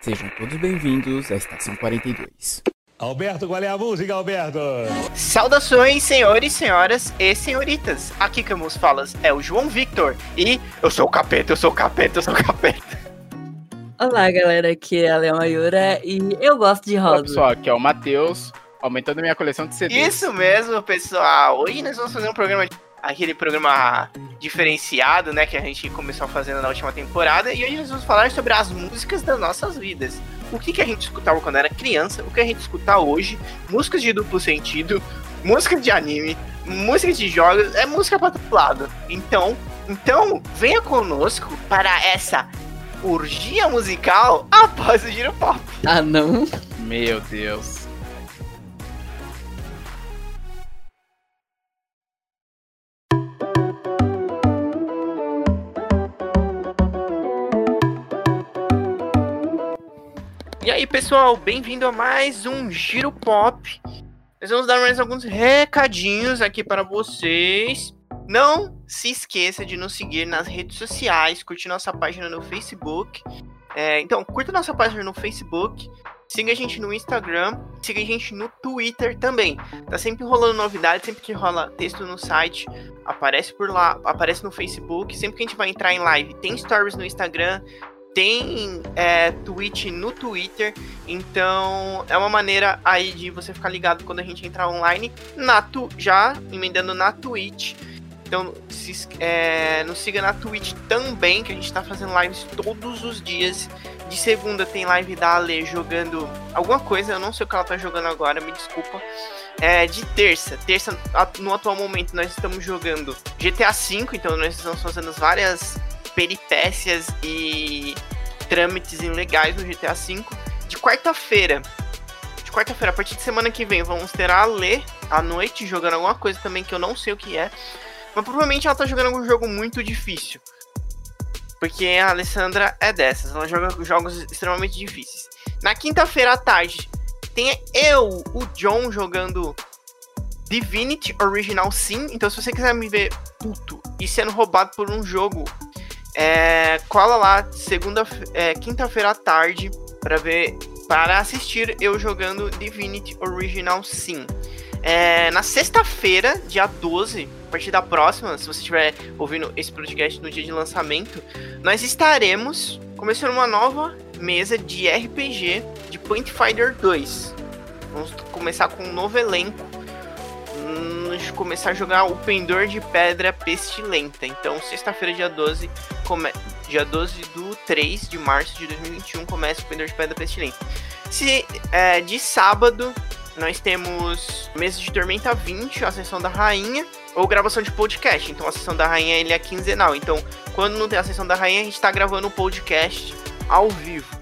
Sejam todos bem-vindos à Estação 42. Alberto, qual é a música, Alberto? Saudações, senhores, senhoras e senhoritas. Aqui que vos falas é o João Victor. E eu sou o capeta, eu sou o capeta, eu sou o capeta. Olá, galera, aqui é a Leão Ayura e eu gosto de rosa. Olá, pessoal, aqui é o Matheus, aumentando minha coleção de CDs. Isso mesmo, pessoal. Hoje nós vamos fazer um programa, aquele programa diferenciado, né, que a gente começou fazendo na última temporada. E hoje nós vamos falar sobre as músicas das nossas vidas. O que, que a gente escutava quando era criança, o que a gente escuta hoje, músicas de duplo sentido, músicas de anime, músicas de jogos, é música para todo lado. Então, então, venha conosco para essa orgia musical após o giro pop. Ah, não? Meu Deus. E aí, pessoal, bem-vindo a mais um Giro Pop. Nós vamos dar mais alguns recadinhos aqui para vocês. Não se esqueça de nos seguir nas redes sociais, curtir nossa página no Facebook. É, então, curta nossa página no Facebook, siga a gente no Instagram, siga a gente no Twitter também. Tá sempre rolando novidades, sempre que rola texto no site, aparece por lá, aparece no Facebook. Sempre que a gente vai entrar em live, tem stories no Instagram, tem é, tweet no Twitter, então é uma maneira aí de você ficar ligado quando a gente entrar online. Na tu, já emendando na Twitch. Então se, é, nos siga na Twitch também, que a gente tá fazendo lives todos os dias. De segunda tem live da Ale jogando alguma coisa, eu não sei o que ela tá jogando agora, me desculpa. É, de terça, terça no atual momento nós estamos jogando GTA V, então nós estamos fazendo várias peripécias e trâmites legais no GTA V. De quarta-feira, de quarta-feira, a partir de semana que vem, vamos ter a Ale à noite jogando alguma coisa também que eu não sei o que é. Mas provavelmente ela tá jogando um jogo muito difícil. Porque a Alessandra é dessas, ela joga jogos extremamente difíceis. Na quinta-feira à tarde, tem eu, o John, jogando Divinity Original Sim. Então, se você quiser me ver puto e sendo roubado por um jogo, é, cola lá segunda, é, quinta-feira à tarde para ver, para assistir eu jogando Divinity Original Sim. É, na sexta-feira, dia 12, a partir da próxima, se você estiver ouvindo esse podcast no dia de lançamento, nós estaremos começando uma nova mesa de RPG de Point Fighter 2. Vamos começar com um novo elenco. Começar a jogar o Pendor de Pedra Pestilenta. Então, sexta-feira, dia 12, come... dia 12 do 3 de março de 2021, começa o Pendor de Pedra Pestilenta. Se é, de sábado nós temos Mesa de Tormenta 20, a sessão da rainha, ou gravação de podcast. Então a sessão da rainha ele é quinzenal. Então, quando não tem a sessão da rainha, a gente tá gravando o um podcast ao vivo.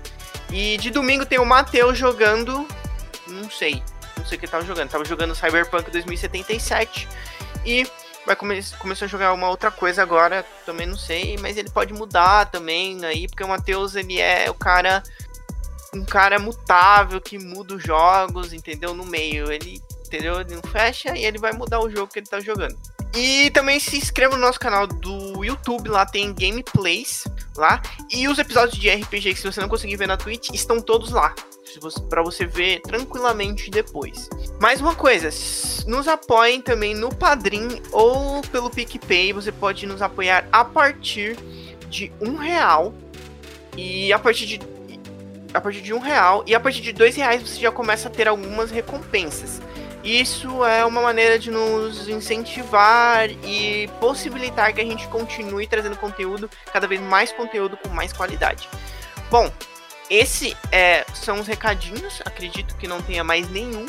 E de domingo tem o Matheus jogando. Não sei. Não sei o que tava jogando. Tava jogando Cyberpunk 2077. E vai come começar a jogar uma outra coisa agora. Também não sei. Mas ele pode mudar também aí. Porque o Matheus ele é o cara um cara mutável que muda os jogos, entendeu? No meio. Ele, entendeu? Ele não fecha e ele vai mudar o jogo que ele tá jogando. E também se inscreva no nosso canal do YouTube, lá tem gameplays lá. E os episódios de RPG que se você não conseguir ver na Twitch, estão todos lá. para você ver tranquilamente depois. Mais uma coisa, nos apoiem também no Padrim ou pelo PicPay. Você pode nos apoiar a partir de um real. E a partir de a partir de um real e a partir de dois reais você já começa a ter algumas recompensas. Isso é uma maneira de nos incentivar e possibilitar que a gente continue trazendo conteúdo, cada vez mais conteúdo com mais qualidade. Bom, esse é, são os recadinhos, acredito que não tenha mais nenhum.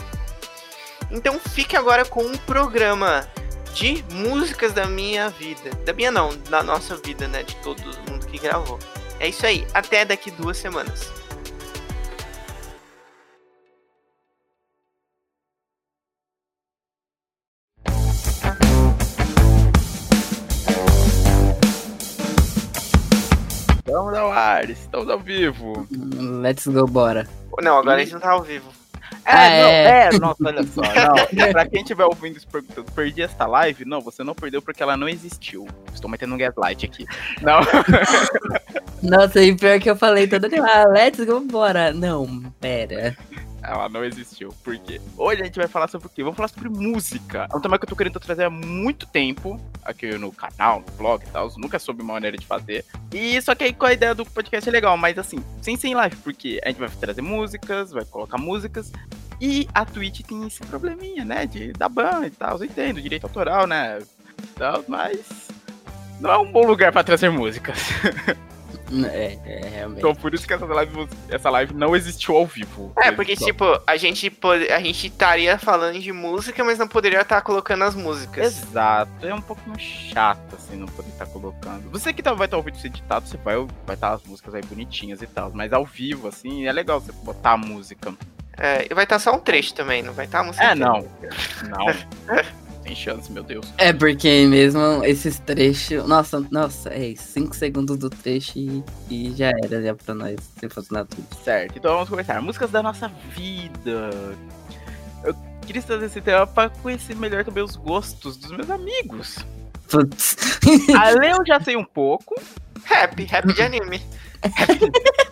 Então fique agora com um programa de músicas da minha vida. Da minha não, da nossa vida, né? De todo mundo que gravou. É isso aí, até daqui duas semanas. Estamos ao ar, estamos ao vivo. Let's go, bora. Não, agora a gente não tá ao vivo. É, ah, não, é. é, nossa, olha só. Não, pra quem estiver ouvindo isso perguntando, perdi esta live? Não, você não perdeu porque ela não existiu. Estou metendo um gaslight aqui. Não. Nossa, e pior que eu falei todo dia, ah, let's go, bora. Não, pera. Ela não existiu. Por quê? Hoje a gente vai falar sobre o quê? Vamos falar sobre música. É um tema que eu tô querendo trazer há muito tempo aqui no canal, no blog e tal. Nunca soube uma maneira de fazer. E só que aí com a ideia do podcast é legal, mas assim, sem ser em live, porque a gente vai trazer músicas, vai colocar músicas. E a Twitch tem esse probleminha, né? De da ban e tal. Eu entendo, direito autoral, né? Tal, mas. Não é um bom lugar pra trazer músicas. É, é realmente. Então por isso que essa live, essa live não existiu ao vivo. É, porque, tipo, a gente, pode, a gente estaria falando de música, mas não poderia estar colocando as músicas. Exato, é um pouquinho chato, assim, não poder estar colocando. Você que tá, vai estar ouvindo isso editado, você vai vai estar as músicas aí bonitinhas e tal. Mas ao vivo, assim, é legal você botar a música. É, e vai estar só um trecho também, não vai estar a música. É, inteira. não. Não. Tem chance, meu Deus. É porque mesmo esses trechos. Nossa, nossa, é 5 segundos do trecho e, e já era já pra nós, se na Twitch. Certo, então vamos começar. Músicas da nossa vida. Eu queria trazer esse tema pra conhecer melhor também os gostos dos meus amigos. Putz. A Lê eu já sei um pouco. Rap, rap de anime.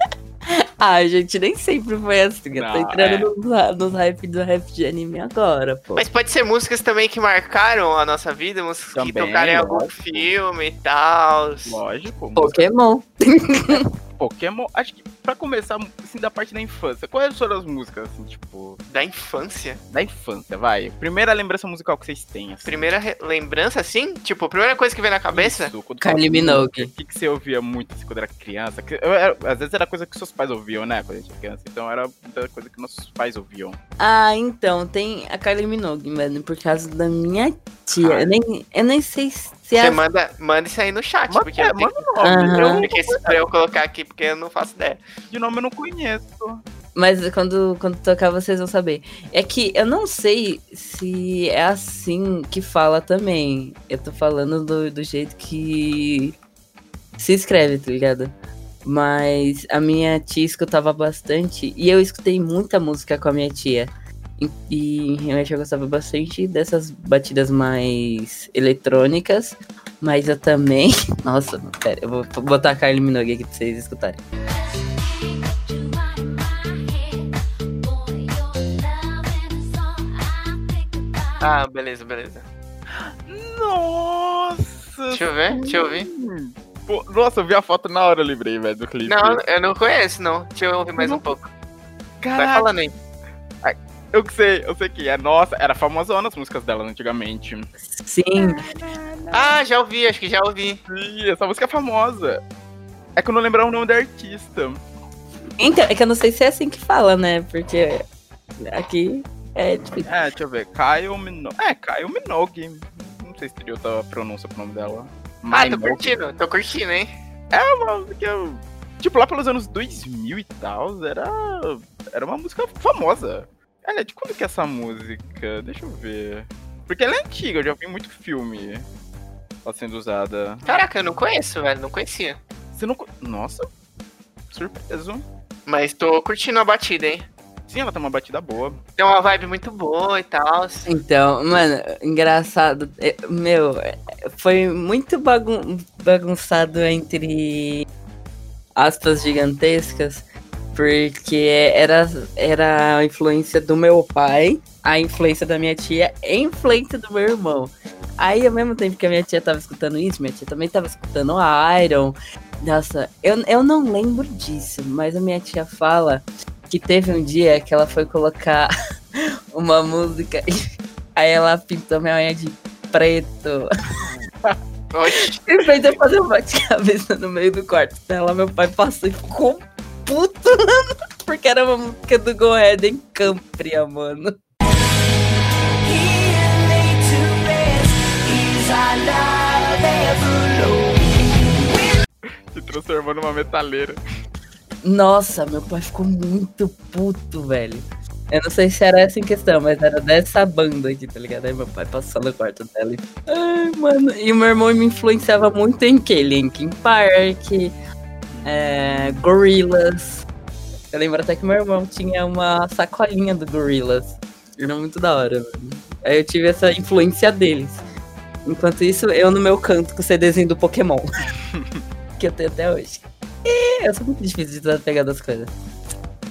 ah, gente, nem sempre foi assim. Eu tô entrando é. nos, nos hype do rap de anime agora, pô. Mas pode ser músicas também que marcaram a nossa vida, músicas que Também, tocaram em algum lógico. filme e tal. Lógico. música- Pokémon. Pokémon. Acho que pra começar, assim, da parte da infância. Quais foram as músicas, assim, tipo, Da infância. da infância, vai? Primeira lembrança musical que vocês têm, assim. Primeira lembrança, assim? Tipo, a primeira coisa que vem na cabeça? Isso, Kylie Minogue. O que, que você ouvia muito assim, quando era criança? Que- eu era- às vezes era coisa que seus pais ouviam, né? Quando a gente era criança. Então era muita coisa que nossos pais ouviam. Ah, então, tem a Kylie Minogue, mano, por causa da minha tia. Ah. Eu, nem, eu nem sei se Você é. manda, manda isso aí no chat, Manda, porque é, eu tenho manda o nome. Aham. Eu, porque isso pra eu colocar aqui, porque eu não faço ideia. de nome eu não conheço. Mas quando, quando tocar, vocês vão saber. É que eu não sei se é assim que fala também. Eu tô falando do, do jeito que se escreve, tá ligado? Mas a minha tia escutava bastante. E eu escutei muita música com a minha tia. E, e realmente eu gostava bastante dessas batidas mais eletrônicas. Mas eu também. Nossa, pera, eu vou botar a Kylie Minogue aqui pra vocês escutarem. Ah, beleza, beleza. Nossa! Deixa eu ver, deixa eu ver. Pô, nossa, eu vi a foto na hora, eu lembrei, velho, do clipe. Não, eu não conheço, não. Deixa eu ouvir mais um pouco. Vai Caraca, falando aí. Eu que sei, eu sei que é. Nossa, era famosona as músicas dela antigamente. Sim, Ah, já ouvi, acho que já ouvi. Ih, essa música é famosa. É que eu não lembrar o nome da artista. Então, é que eu não sei se é assim que fala, né? Porque aqui é difícil. É, deixa eu ver. Kyle Minogue. É, Kyle Minogue. Não sei se teria outra pronúncia pro nome dela. Ah, tô curtindo, tô curtindo, hein? É uma música que eu... Tipo, lá pelos anos 2000 e tal, era... Era uma música famosa. Olha, de quando que é essa música? Deixa eu ver. Porque ela é antiga, eu já vi muito filme ela sendo usada. Caraca, eu não conheço, velho, não conhecia. Você não... Nossa, surpreso. Mas tô curtindo a batida, hein? Sim, ela tem uma batida boa. Tem uma vibe muito boa e tal. Então, mano, engraçado. é, Meu, é, foi muito bagun- bagunçado entre aspas gigantescas, porque era, era a influência do meu pai, a influência da minha tia a influência do meu irmão. Aí, ao mesmo tempo que a minha tia tava escutando isso, minha tia também tava escutando Iron. Nossa, eu, eu não lembro disso, mas a minha tia fala que teve um dia que ela foi colocar uma música e aí ela pintou minha unha de preto. Oxi. E fez eu fazer um bate-cabeça no meio do quarto dela. Meu pai passou e ficou puto, porque era uma música do Go Ahead em Campria, mano. Se transformou numa metaleira. Nossa, meu pai ficou muito puto, velho. Eu não sei se era essa em questão, mas era dessa banda aqui, tá ligado? Aí meu pai passou no quarto dela e. Ai, mano. E o meu irmão me influenciava muito em que? Linkin Park, é, Gorillaz. Eu lembro até que meu irmão tinha uma sacolinha do Gorillaz. Era muito da hora, mano. Aí eu tive essa influência deles. Enquanto isso, eu no meu canto com o CDzinho do Pokémon. que eu tenho até hoje. Eu sou muito difícil de desapegar das coisas.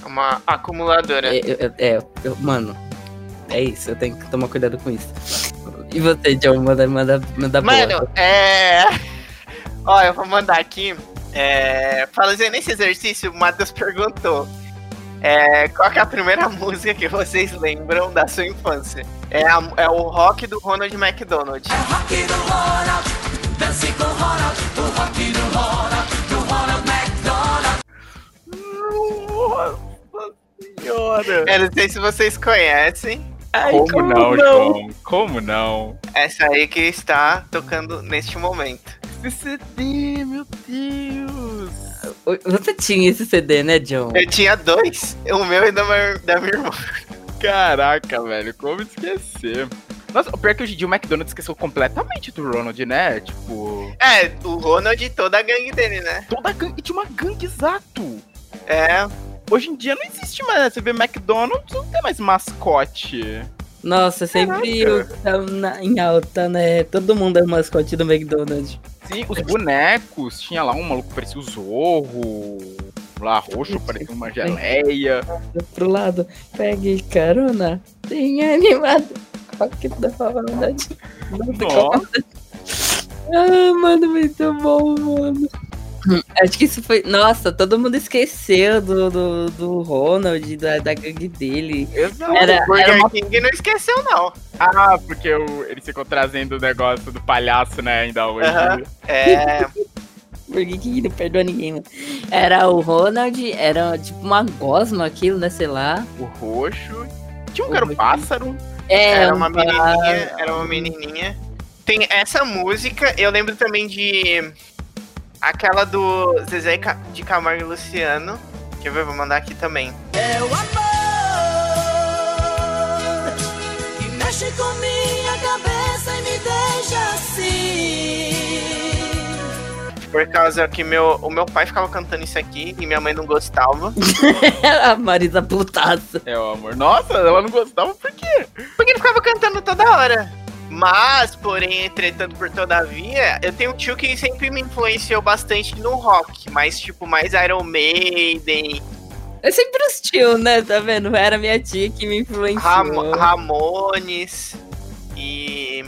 Uma acumuladora. É, eu- é, mano, é isso, eu tenho que tomar cuidado com isso. E você, John, manda, manda, manda Mano, boa. é. Ó, eu vou mandar aqui. É... Fazendo esse exercício, o Matheus perguntou. É... Qual que é a primeira música que vocês lembram da sua infância? É, a- é o rock do Ronald McDonald. Nossa senhora! Eu não sei se vocês conhecem. como, não, João? Como não? Essa aí que está tocando neste momento. Esse CD, meu Deus! Você tinha esse CD, né, John? Eu tinha dois, o meu e da minha, da minha irmã. Caraca, velho, como esquecer? Nossa, o pior é que hoje em dia o McDonald's esqueceu completamente do Ronald, né? Tipo, É, o Ronald e toda a gangue dele, né? toda a gangue, tinha uma gangue exato. É, Hoje em dia não existe mais, né? Você vê McDonald's, não tem mais mascote. Nossa, sempre o que tá na- em alta, né? Todo mundo é o mascote do McDonald's. Sim, os bonecos, tinha lá um maluco que parecia o Zorro, lá roxo, parecia uma geleia. Pro lado, pegue carona, tem animado. Rock da verdade. Nossa, Ah, mano, muito bom, mano. Acho que isso foi. Nossa, todo mundo esqueceu do, do, do Ronald, da, da gangue dele. exato. Era, o Burger era uma King não esqueceu, não. Ah, porque o, ele ficou trazendo o negócio do palhaço, né, ainda hoje. Aham. É, Burger King não perdoa ninguém, mano. Era o Ronald, era tipo uma gosma aquilo, né? Sei lá. O roxo. Tinha um era um pássaro. É, era uma um menininha, era uma menininha. Tem essa música, eu lembro também de aquela do Zezé de Camargo e Luciano. Quer ver? Vou mandar aqui também. É o amor que mexe com minha cabeça e me deixa assim. Por causa que meu, o meu pai ficava cantando isso aqui e minha mãe não gostava. a Marisa putaça. É o amor. Nossa, ela não gostava por quê? Porque ele ficava cantando toda hora. Mas, porém, entretanto, por todavia, eu tenho um tio que sempre me influenciou bastante no rock. Mas, tipo, mais Iron Maiden, É sempre os tio, né? Tá vendo? Era minha tia que me influenciou. Ram- Ramones e.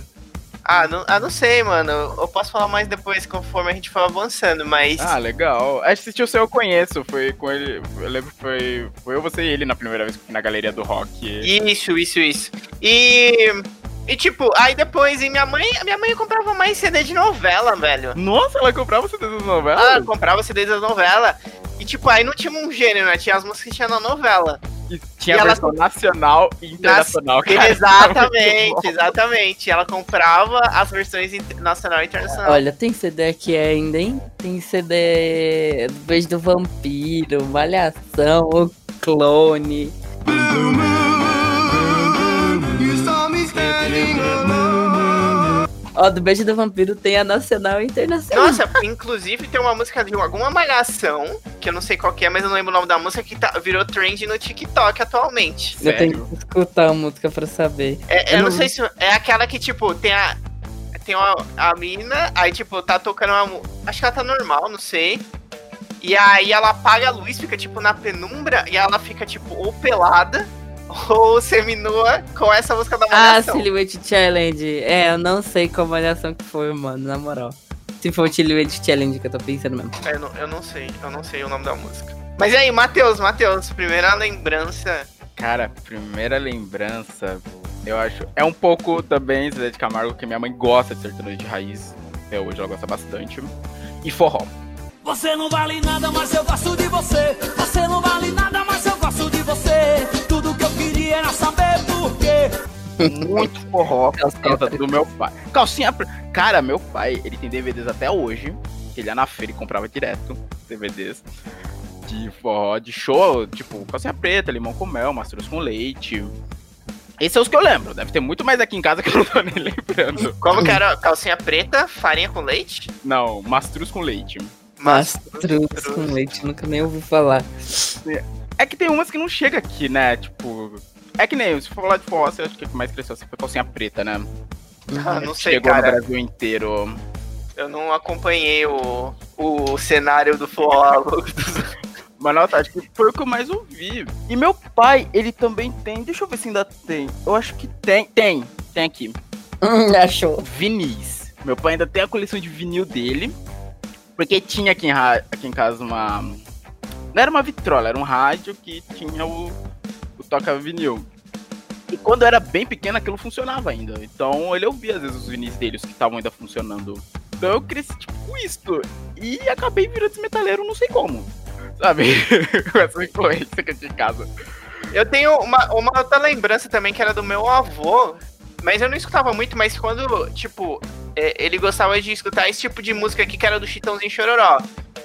Ah não, ah, não sei, mano. Eu posso falar mais depois conforme a gente for avançando, mas. Ah, legal. Assistir o seu eu conheço. Foi com ele. Eu lembro que foi. Foi eu, você e ele na primeira vez que eu fui na galeria do rock. Isso, isso, isso. E. E tipo, aí depois, e minha mãe, minha mãe comprava mais CD de novela, velho. Nossa, ela comprava CD das novelas? Ela comprava CD da novela. E tipo, aí não tinha um gênero, né? Tinha as músicas que tinha na novela. E tinha E a ela- versão nacional e internacional, cara. exatamente, exatamente. Ela comprava as versões inter- nacional e internacional. Olha, tem CD aqui ainda, hein? Tem CD do Beijo do Vampiro, Malhação, Ó, do Beijo do Vampiro tem a nacional e internacional. Nossa, inclusive tem uma música de alguma malhação, que eu não sei qual que é, mas eu não lembro o nome da música, que tá, virou trend no TikTok atualmente. Eu tenho que escutar a música pra saber. É, Eu eu não não- sei se é aquela que, tipo, tem a. Tem uma, a mina, aí, tipo, tá tocando uma. Acho que ela tá normal, não sei. E aí ela apaga a luz, fica, tipo, na penumbra, e ela fica, tipo, ou pelada, ou seminua com essa música da Ah, malhação. Silhouette Challenge. É, eu não sei qual malhação que foi, mano, na moral. Se for o Silhouette Challenge que eu tô pensando mesmo. eu, não, eu não sei, eu não sei o nome da música. Mas e aí, Matheus, Matheus, primeira lembrança. Cara, primeira lembrança, eu acho. É um pouco também Zé de Camargo, que minha mãe gosta de sertanejo de raiz. Até hoje ela gosta bastante. E forró. Você não vale nada, mas eu gosto de você. Você não vale nada, mas eu gosto de você. Tudo que eu queria era saber por quê. Muito forró por causa do meu pai. Calcinha preta. Cara, meu pai, ele tem DVDs até hoje. Ele ia na feira e comprava direto DVDs de forró, de show, tipo, calcinha preta, limão com mel, mastruz com leite. Esses são os que eu lembro. Deve ter muito mais aqui em casa que eu não tô nem lembrando. Como que era? Calcinha preta, farinha com leite? Não, mastruz com leite. Mastruz com leite, nunca nem ouvi falar. É que tem umas que não chega aqui, né? Tipo. É que nem, se for falar de forró, acha que o que mais cresceu assim foi calcinha preta, né? Ah, não sei, Chegou no cara. Brasil inteiro. Eu não acompanhei o, o cenário do forró. Mas nossa, acho que foi o que eu mais ouvi. E meu pai, ele também tem. Deixa eu ver se ainda tem. Eu acho que tem. Tem, tem aqui. Hum, achou. Vinis. Meu pai ainda tem a coleção de vinil dele. Porque tinha aqui em, aqui em casa uma. Não era uma vitrola, era um rádio que tinha o toca vinil. E quando eu era bem pequeno, aquilo funcionava ainda. Então ele ouvia às vezes os vinis dele, os que estavam ainda funcionando. Então eu cresci tipo com isto. E acabei virando esse metaleiro, não sei como. Sabe? com essa influência que eu tinha em casa. Eu tenho uma, uma outra lembrança também que era do meu avô, mas eu não escutava muito, mas quando, tipo, é, ele gostava de escutar esse tipo de música aqui que era do Chitãozinho Chororó.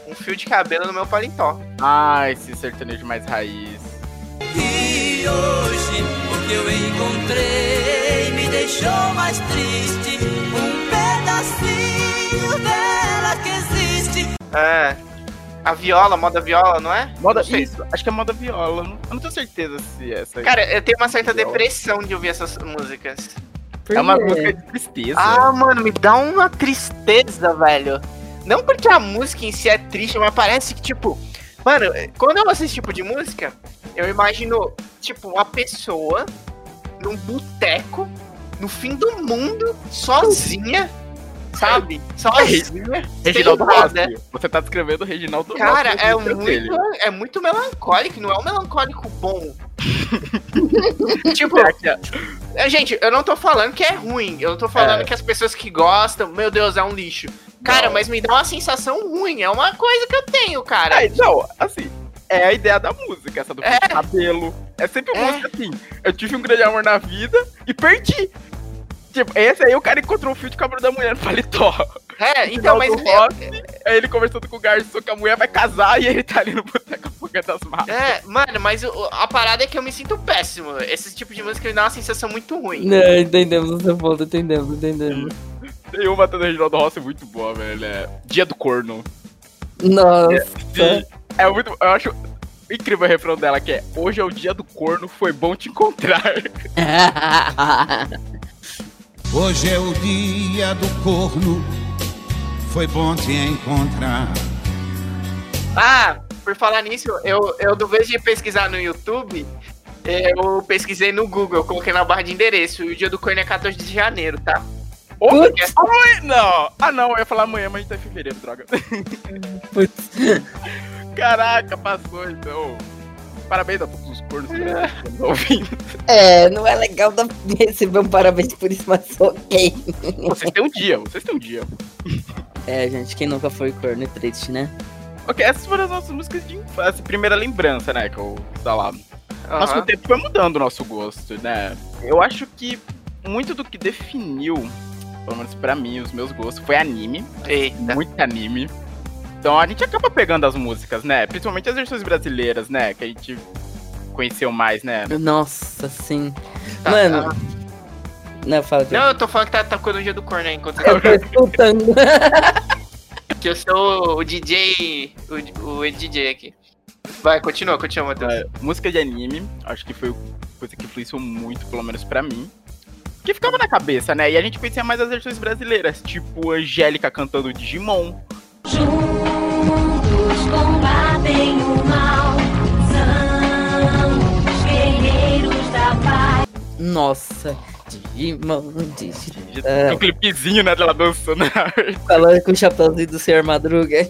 Um fio de cabelo no meu paletó. Ah, esse sertanejo mais raiz. Hoje o que eu encontrei me deixou mais triste. Um pedacinho dela que existe. É. A viola, moda viola, não é? Moda, Não isso, acho que é moda viola. Eu não tenho certeza se é essa. Cara, eu tenho uma certa Viola. depressão de ouvir essas músicas. Por é uma quê? música de tristeza. Ah, mano, me dá uma tristeza, velho. Não porque a música em si é triste, mas parece que, tipo. Mano, quando eu ouço esse tipo de música, eu imagino, tipo, uma pessoa num boteco, no fim do mundo, sozinha, sabe? Sozinha. Reginaldo nada. Rossi. Você tá descrevendo o Reginaldo Cara, Rossi, é dele. muito, é muito melancólico, não é um melancólico bom. tipo, é- é, gente, eu não tô falando que é ruim, eu tô falando É. que as pessoas que gostam, meu Deus, é um lixo. Cara, Não. mas me dá uma sensação ruim, é uma coisa que eu tenho, cara. Ai, não, assim, é a ideia da música, essa do É. cabelo. É sempre É. música assim. Eu tive um grande amor na vida e perdi. Tipo, esse aí o cara encontrou um fio de cabelo da mulher no paletó. É, então, mas. Reginaldo Rossi, aí ele conversando com o garçom que a mulher vai casar e ele tá ali no boteco afogando das malas. É, mano, mas o- a parada é que eu me sinto péssimo. Esse tipo de música me dá uma sensação muito ruim. Não, entendemos o seu ponto, entendemos, entendemos. Tem uma do Reginaldo Rossi muito boa, velho. É Dia do Corno. Nossa. É muito. Eu acho incrível o refrão dela que é Hoje é o dia do corno, foi bom te encontrar. Hoje é o dia do corno, foi bom te encontrar. Ah, por falar nisso, eu, eu do vez de pesquisar no YouTube, eu pesquisei no Google, eu coloquei na barra de endereço. E o dia do corno é 14 de janeiro, tá? Putz. oi, não. Ah, não, eu ia falar amanhã, mas a gente tá em fevereiro, droga. Putz. Caraca, passou então. Parabéns a todos os cornos que estão ouvindo. É, não é legal dar- receber um parabéns por isso, mas ok. Vocês têm um dia, vocês têm um dia. É, gente, quem nunca foi corno é triste, né? Ok, essas foram as nossas músicas de infância, primeira lembrança, né, que eu tá lá. Mas com o tempo foi mudando o nosso gosto, né? Eu acho que muito do que definiu, pelo menos pra mim, os meus gostos, foi anime. Eita. Muito anime. Então a gente acaba pegando as músicas, né? Principalmente as versões brasileiras, né? Que a gente conheceu mais, né? Nossa, sim. Tá, Mano. tá. Não, fala que Não, eu tô falando que tá tocando o dia do corno aí enquanto você eu tô escutando. Que eu sou o DJ. O, o DJ aqui. Vai, continua, continua, Matheus. É, música de anime, acho que foi coisa que influenciou muito, pelo menos pra mim. Que ficava na cabeça, né? E a gente conhecia mais as versões brasileiras, tipo Angélica cantando Digimon. Juntos combatem o mal, são os guerreiros da paz. Nossa, Digimon, Digimon. Tem um clipezinho, né, dela dançando Falando com o chapéuzinho do Senhor Madruga.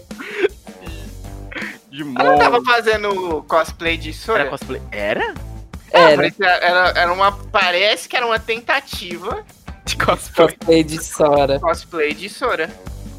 Digimon. Ela tava fazendo cosplay de Sora? Era cosplay? Era? Era, Era, era uma. Parece que era uma tentativa De cosplay. cosplay de Sora. cosplay de Sora.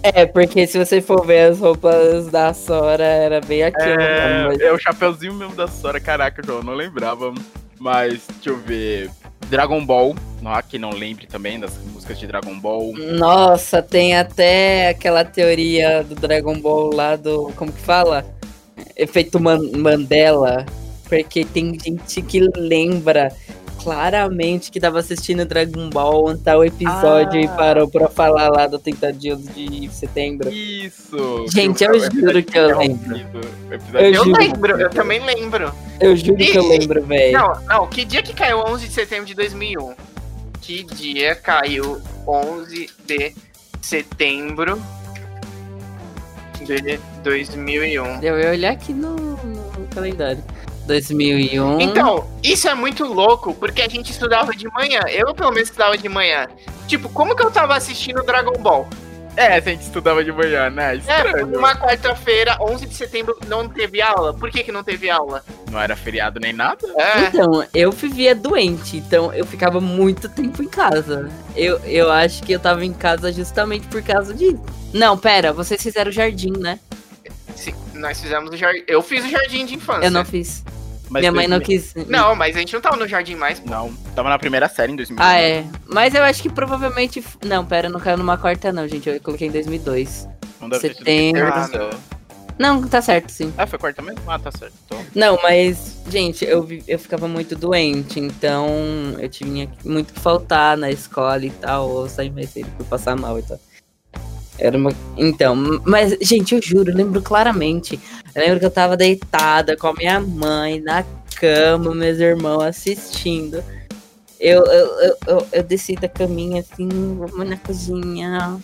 É, porque se você for ver as roupas da Sora, era bem aquilo. mano, mas- É, é o chapeuzinho mesmo da Sora, caraca, João, não lembrava. Mas, deixa eu ver. Dragon Ball, não, quem não lembre também das músicas de Dragon Ball. Nossa, tem até aquela teoria do Dragon Ball lá do. Como que fala? Efeito Man- Mandela. Porque tem gente que lembra claramente que tava assistindo Dragon Ball tal episódio e Ah. parou pra falar lá do 30 dias de setembro. Isso! Gente, eu o juro que eu interrompido, o episódio Eu Eu juro. lembro, eu também lembro. Eu juro que eu lembro, velho. Não, não, que dia que caiu 11 de setembro de 2001? Que dia caiu 11 de setembro De 2001. Eu ia olhar aqui no, no calendário. 2001. Então, isso é muito louco, porque a gente estudava de manhã. Eu, pelo menos, estudava de manhã. Tipo, como que eu tava assistindo Dragon Ball? É, a gente estudava de manhã, né? É, Estranho. numa quarta-feira, 11 de setembro, não teve aula. Por que que não teve aula? Não era feriado nem nada? É, Então, eu vivia doente, então eu ficava muito tempo em casa. Eu, eu acho que eu tava em casa justamente por causa disso. Não, pera, vocês fizeram jardim, né? Sim, nós fizemos o jardim. Eu fiz o jardim de infância. Eu não fiz. Mas Minha mãe não 2000 quis. Não, mas a gente não tava no jardim mais. pô. Não, tava na primeira série em 2000. Ah, é. Mas eu acho que provavelmente. Não, pera, não caiu numa quarta, não, gente. Eu coloquei em 2002. Não deve ter sido setembro. quarta. Não, tá certo, sim. Ah, foi quarta mesmo? Ah, tá certo. Então, Não, mas, gente, eu, vi- eu ficava muito doente, então eu tinha muito que faltar na escola e tal, ou sair mais cedo por passar mal e tal. Era uma... Então, mas, gente, eu juro, eu lembro claramente. Eu lembro que eu tava deitada com a minha mãe na cama, meus irmãos assistindo. Eu, eu, eu, eu, eu desci da caminha assim, vamos na cozinha,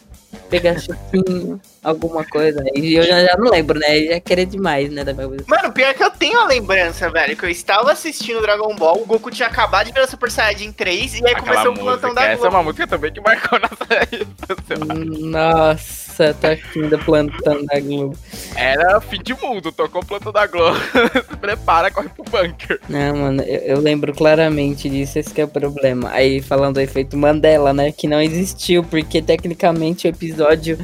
pegar chupinho, alguma coisa. E eu já, já não lembro, né? Já querer demais, né? Da minha vida. Mano, pior que eu tenho a lembrança, velho, que eu estava assistindo Dragon Ball, o Goku tinha acabado de ver o Super Saiyajin 3 e aí aquela começou o plantão da Essa é Globo. uma música também que marcou nossa infância. Nossa, tá aqui ainda plantando da Globo. Era fim de mundo, tocou o plantão da Globo. Se prepara, corre pro bunker. Não, mano, eu, eu lembro claramente disso, esse que é o problema. Aí, falando do efeito Mandela, né, que não existiu, porque tecnicamente o episódio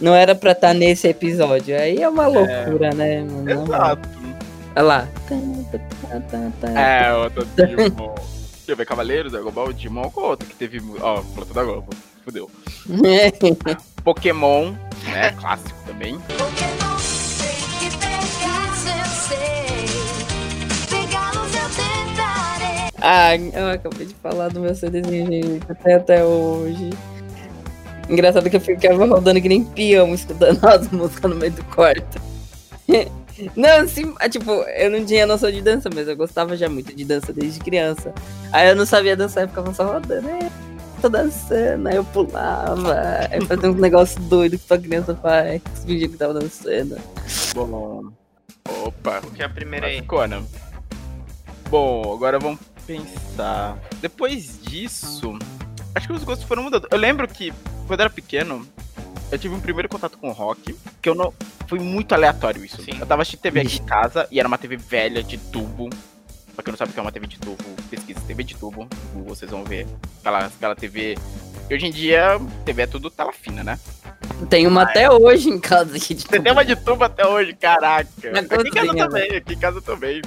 não era pra estar nesse episódio. Aí é uma loucura, né, mano? Exato. Olha lá. É, outra Digimon. Deixa eu ver, Cavaleiros, Dragon Ball, Digimon, qual outro que teve. Ó, plantão da Globo. Fudeu. Pokémon, né? Clássico também. Pokémon tem que pegar, eu sei. Pegá-los eu tentarei. Ah, eu acabei de falar do meu CDzinho, até, até hoje. Engraçado que eu ficava rodando que nem peão, escutando as músicas no meio do quarto. Não, assim, tipo, eu não tinha noção de dança, mas eu gostava já muito de dança desde criança. Aí eu não sabia dançar, eu ficava só rodando. É, tô dançando, aí eu pulava, aí fazia uns negócios doidos que só criança faz, fingia que tava dançando. Bom. Opa, Que é a primeira aí. Ficou, né? Bom, agora vamos pensar. Depois disso, acho que os gostos foram mudando. Eu lembro que, quando eu era pequeno, eu tive um primeiro contato com rock, que eu não. Foi muito aleatório isso. Sim. Eu tava assistindo TV aqui em casa e era uma TV velha de tubo. Pra quem não sabe o que é uma TV de tubo, pesquisa TV de tubo, vocês vão ver. Aquela, aquela TV. Hoje em dia, TV é tudo tela fina, né? Tem uma até hoje em casa aqui de Você tem uma de tubo até hoje, caraca. Aqui em casa cozinha, também, aqui em casa também.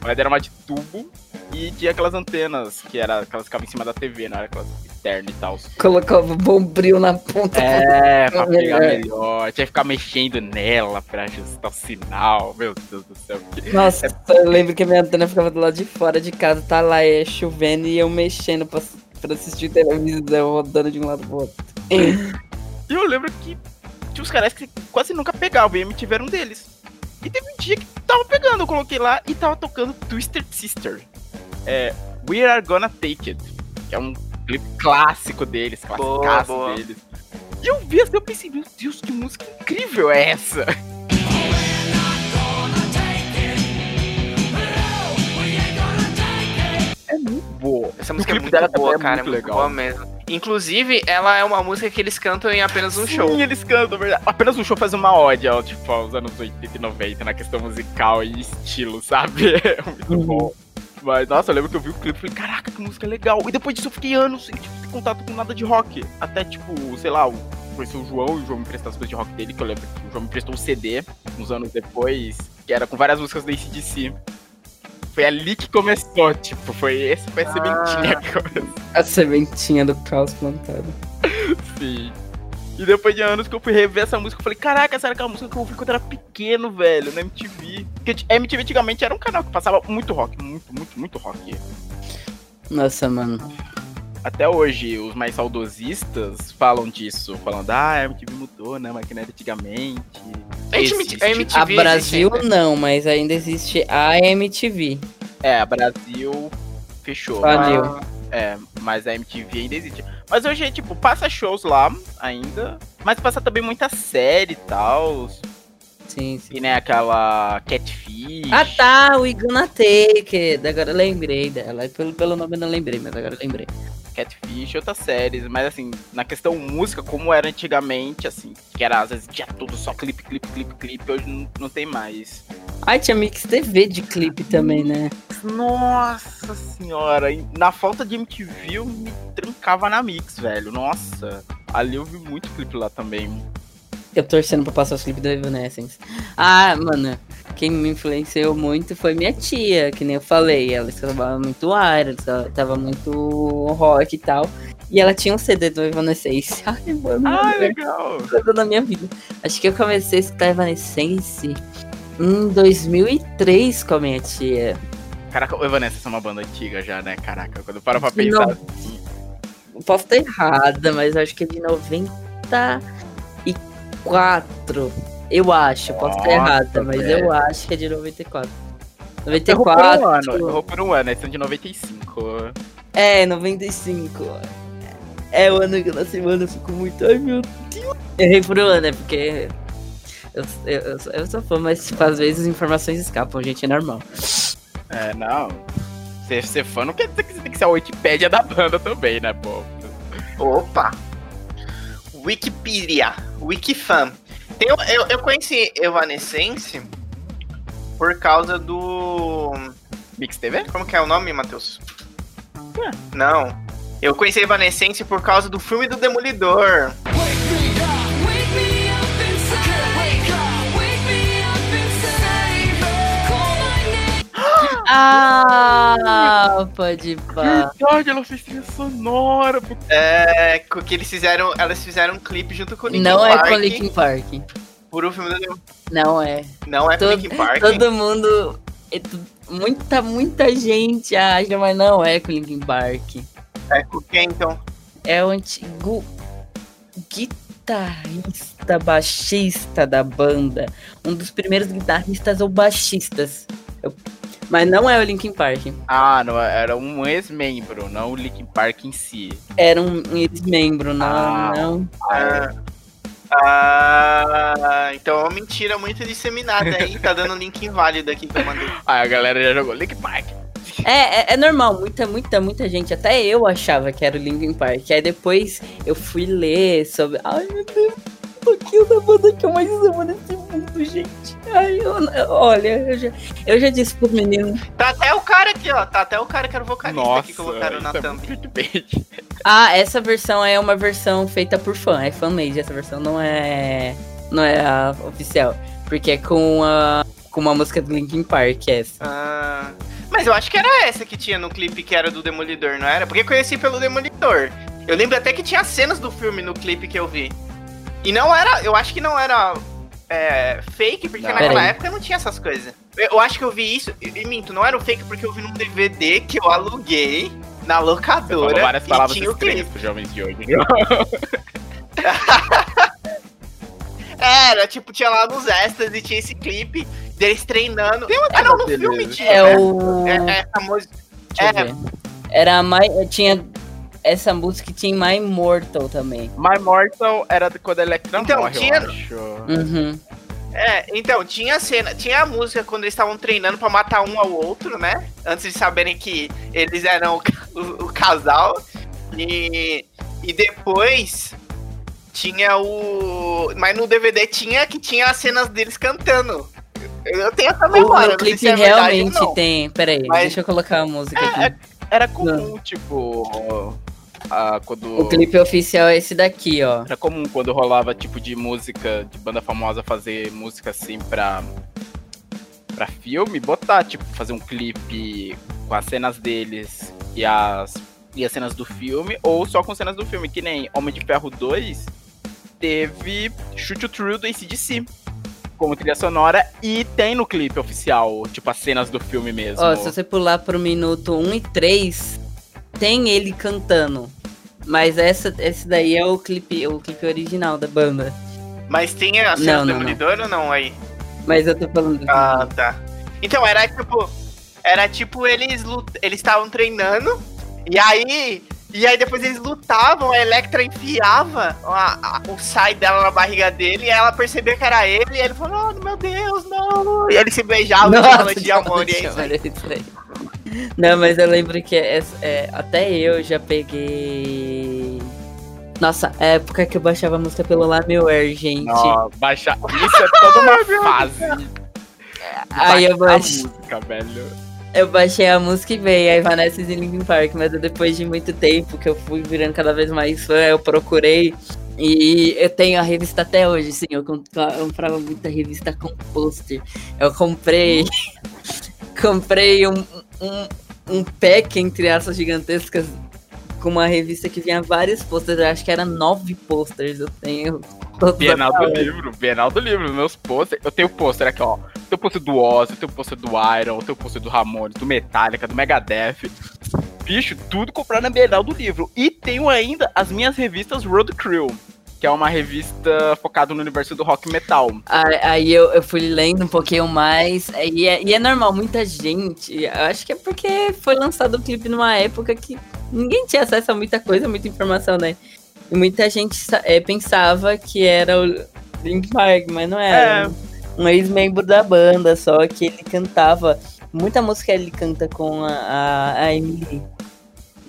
Mas era uma de tubo e tinha aquelas antenas que era aquelas que ficavam em cima da TV, não era aquelas externas e tal. Colocava bombril na ponta. É, pra pegar melhor. melhor. Tinha que ficar mexendo nela pra ajustar o sinal. Meu Deus do céu. Nossa, eu lembro que a minha antena ficava do lado de fora de casa, tá lá, é chovendo e eu mexendo pra, pra assistir televisão, rodando de um lado pro outro. E eu lembro que tinha uns caras que quase nunca pegavam e MTV era um deles. E teve um dia que tava pegando, eu coloquei lá e tava tocando Twisted Sister. É, We Are Gonna Take It. Que é um clipe clássico deles, boa. deles. E eu vi assim, eu pensei, meu Deus, que música incrível é essa? É muito boa. Essa música é muito boa, é cara. É muito muito legal. boa mesmo. Inclusive, ela é uma música que eles cantam em apenas um show. Sim, eles cantam, verdade. Apenas um show faz uma ode ao, tipo, aos anos 80 e 90 na questão musical e estilo, sabe? É muito Uhum. bom. Mas, nossa, eu lembro que eu vi o clipe e falei, caraca, que música legal. E depois disso eu fiquei anos sem tipo, ter contato com nada de rock. Até, tipo, sei lá, conheci o João e o João me emprestou as coisas de rock dele, que eu lembro que o João me emprestou um CD, uns anos depois, que era com várias músicas da ACDC. Foi ali que começou, tipo, foi esse foi a sementinha que começou. A sementinha do caos plantado. Sim. E depois de anos que eu fui rever essa música, eu falei, caraca, essa era aquela música que eu ouvi quando era pequeno, velho, na MTV. Porque a MTV antigamente era um canal que passava muito rock, muito, muito, muito rock. Nossa, mano. Até hoje, os mais saudosistas falam disso, falando, ah, a MTV mudou, né, mas que não era antigamente. A MTV, Existe. a MTV A existe Brasil ainda. não, mas ainda existe a MTV. É, a Brasil fechou. Mas- É, mas a MTV ainda existe. Mas hoje, tipo, passa shows lá ainda, mas passa também muita série e tal. Sim, sim. E nem aquela Catfish. Ah tá, o Iguna Take. Agora eu lembrei dela. Pelo, pelo nome eu não lembrei, mas agora eu lembrei. Catfish outras séries, mas assim, na questão música, como era antigamente, assim, que era às vezes dia tudo só clipe, clipe, clipe, clipe, hoje não, não tem mais. Ai, tinha Mix TV de clipe também, né? Nossa senhora, na falta de MTV eu me trancava na Mix, velho. Nossa, ali eu vi muito clipe lá também. Eu torcendo pra passar os clipes do Evanescence. Ah, mano, quem me influenciou muito foi minha tia, que nem eu falei. Ela escutava muito Iron, ela tava muito rock e tal. E ela tinha um CD do Evanescence. Ai, mano, Ah, legal. coisa da minha vida. Acho que eu comecei a escutar Evanescence em 2003 com a minha tia. Caraca, o Evanescence é uma banda antiga já, né? Caraca, quando para pra De pensar no- assim. Posso estar errada, mas eu acho que é de 94. Eu acho, posso estar errada, mas velho. eu acho que é de 94. Errou por um ano, 94. errou por um ano, eles são de 95. É, 95. É o ano que eu nasci, mano. Eu fico muito. Ai, meu Deus. Errei por um ano, é porque. Eu, eu, eu, sou- eu sou fã, mas tipo, às vezes as informações escapam, gente, é normal. É, não. Ser, ser fã não quer dizer que você tem que ser a Wikipédia da banda também, né, pô? Opa! Wikipedia, Wikifan. Tem, eu, eu conheci Evanescence por causa do. Mix TV? Como que é o nome, Matheus? Não. Eu conheci Evanescence por causa do filme do Demolidor. Ah, pode pá. Verdade, ela fez trilha sonora. É, que eles fizeram. Elas fizeram um clipe junto com o Linkin Não é Park. com Linkin Park. Por o filme do. Não é. Não é com o Todo, Linkin Park. todo mundo. é tu- Muita, muita gente acha, mas não é com Linkin Park. É com quem então? É o antigo guitarrista, baixista da banda. Um dos primeiros guitarristas ou baixistas. Eu- Mas não é o Linkin Park. Ah, não, era um ex-membro, não o Linkin Park em si. Era um ex-membro, não, Ah. não. Ah, ah, então é uma mentira muito disseminada aí. Tá dando link inválido aqui que eu mandei. Aí a galera já jogou Linkin Park. É, é, é normal, muita, muita, muita gente, até eu achava que era o Linkin Park. Aí depois eu fui ler sobre. Ai meu Deus, pouquinho da banda que eu mais amo nesse mundo, gente. Ai, eu, olha, eu já, eu já disse pros meninos. Tá até o cara aqui, ó. Tá até o cara que era o vocalista Nossa, aqui que colocaram na é thumb. Ah, essa versão é uma versão feita por fã, é fan-made. Essa versão não é. Não é a oficial. Porque é com, a, com uma música do Linkin Park, essa. Ah, mas eu acho que era essa que tinha no clipe que era do Demolidor, não era? Porque eu conheci pelo Demolidor. Eu lembro até que tinha cenas do filme no clipe que eu vi. E não era. Eu acho que não era é, fake, porque Não. naquela época não tinha essas coisas. Eu, eu acho que eu vi isso. E, e minto, não era o fake porque eu vi num DVD que eu aluguei na locadora. várias e palavras tinha o clipe. estranhas jovens de hoje. Era, tipo, tinha lá nos extras e tinha esse clipe deles treinando. ah, não, no beleza. filme tinha. É né? o. É, é eu é. ver. Era a mais. Tinha. Essa música tinha My Immortal também. My Mortal era quando a Electra Então, morre, tinha- eu acho. Uhum. É, então, tinha a cena, tinha a música quando eles estavam treinando pra matar um ao outro, né? Antes de saberem que eles eram o, o- o casal. E, e depois tinha o. Mas no DVD tinha que tinha as cenas deles cantando. Eu, eu tenho essa O, memória, o não clipe se é verdade realmente não. tem. Peraí, Mas- deixa eu colocar a música aqui. Era comum, tipo. Ah, quando. O clipe oficial é esse daqui, ó. Era comum quando rolava tipo de música, de banda famosa fazer música assim pra. pra filme, botar, tipo, fazer um clipe com as cenas deles e as. e as cenas do filme, ou só com cenas do filme, que nem Homem de Ferro 2 teve Shoot You Through do ACDC como trilha sonora e tem no clipe oficial, tipo, as cenas do filme mesmo. Ó, se você pular pro minuto 1 e 3, tem ele cantando. Mas essa, esse daí é o clipe, o clipe original da banda. Mas tem a cena Não, do não, não. Demolidor ou não aí? Mas eu tô falando. Ah, tá. Então, era tipo. Era tipo, eles lut- eles estavam treinando. E aí E aí depois eles lutavam, a Electra enfiava a- a- o sai dela na barriga dele e ela percebia que era ele e ele falou, oh, meu Deus, não. E eles se beijavam e noite de amor e é isso aí. Não, mas eu lembro que essa- é, até eu já peguei. Nossa, a época que eu baixava a música pelo Lameware, gente. Não, baixar. Isso é toda uma fase. Aí eu a baixei, música, velho. eu baixei a música e veio, aí Vanessa e Linkin Park, mas depois de muito tempo que eu fui virando cada vez mais fã, eu procurei. E eu tenho a revista até hoje, sim. Eu comprava muita revista com pôster. Eu comprei. comprei um, um, um pack, entre aspas gigantescas, com uma revista que vinha vários posters. Acho que era nove posters. Eu tenho. Bienal do livro, Bienal do livro, meus posters. Eu tenho pôster aqui, ó. Tenho pôster do Oz, eu tenho pôster do Iron, tenho pôster do Ramones, do Metallica, do Megadeth. Bicho, tudo comprado na Bienal do livro. E tenho ainda as minhas revistas Road Crew, que é uma revista focada no universo do rock metal. Aí, eu, eu fui lendo um pouquinho mais. E é, e é normal, muita gente. Eu acho que é porque foi lançado o clipe numa época que ninguém tinha acesso a muita coisa, muita informação, né? E muita gente é, pensava que era o Link Park, mas não era. É. Um ex-membro da banda, só que ele cantava. Muita música ele canta com a, a, a Emily.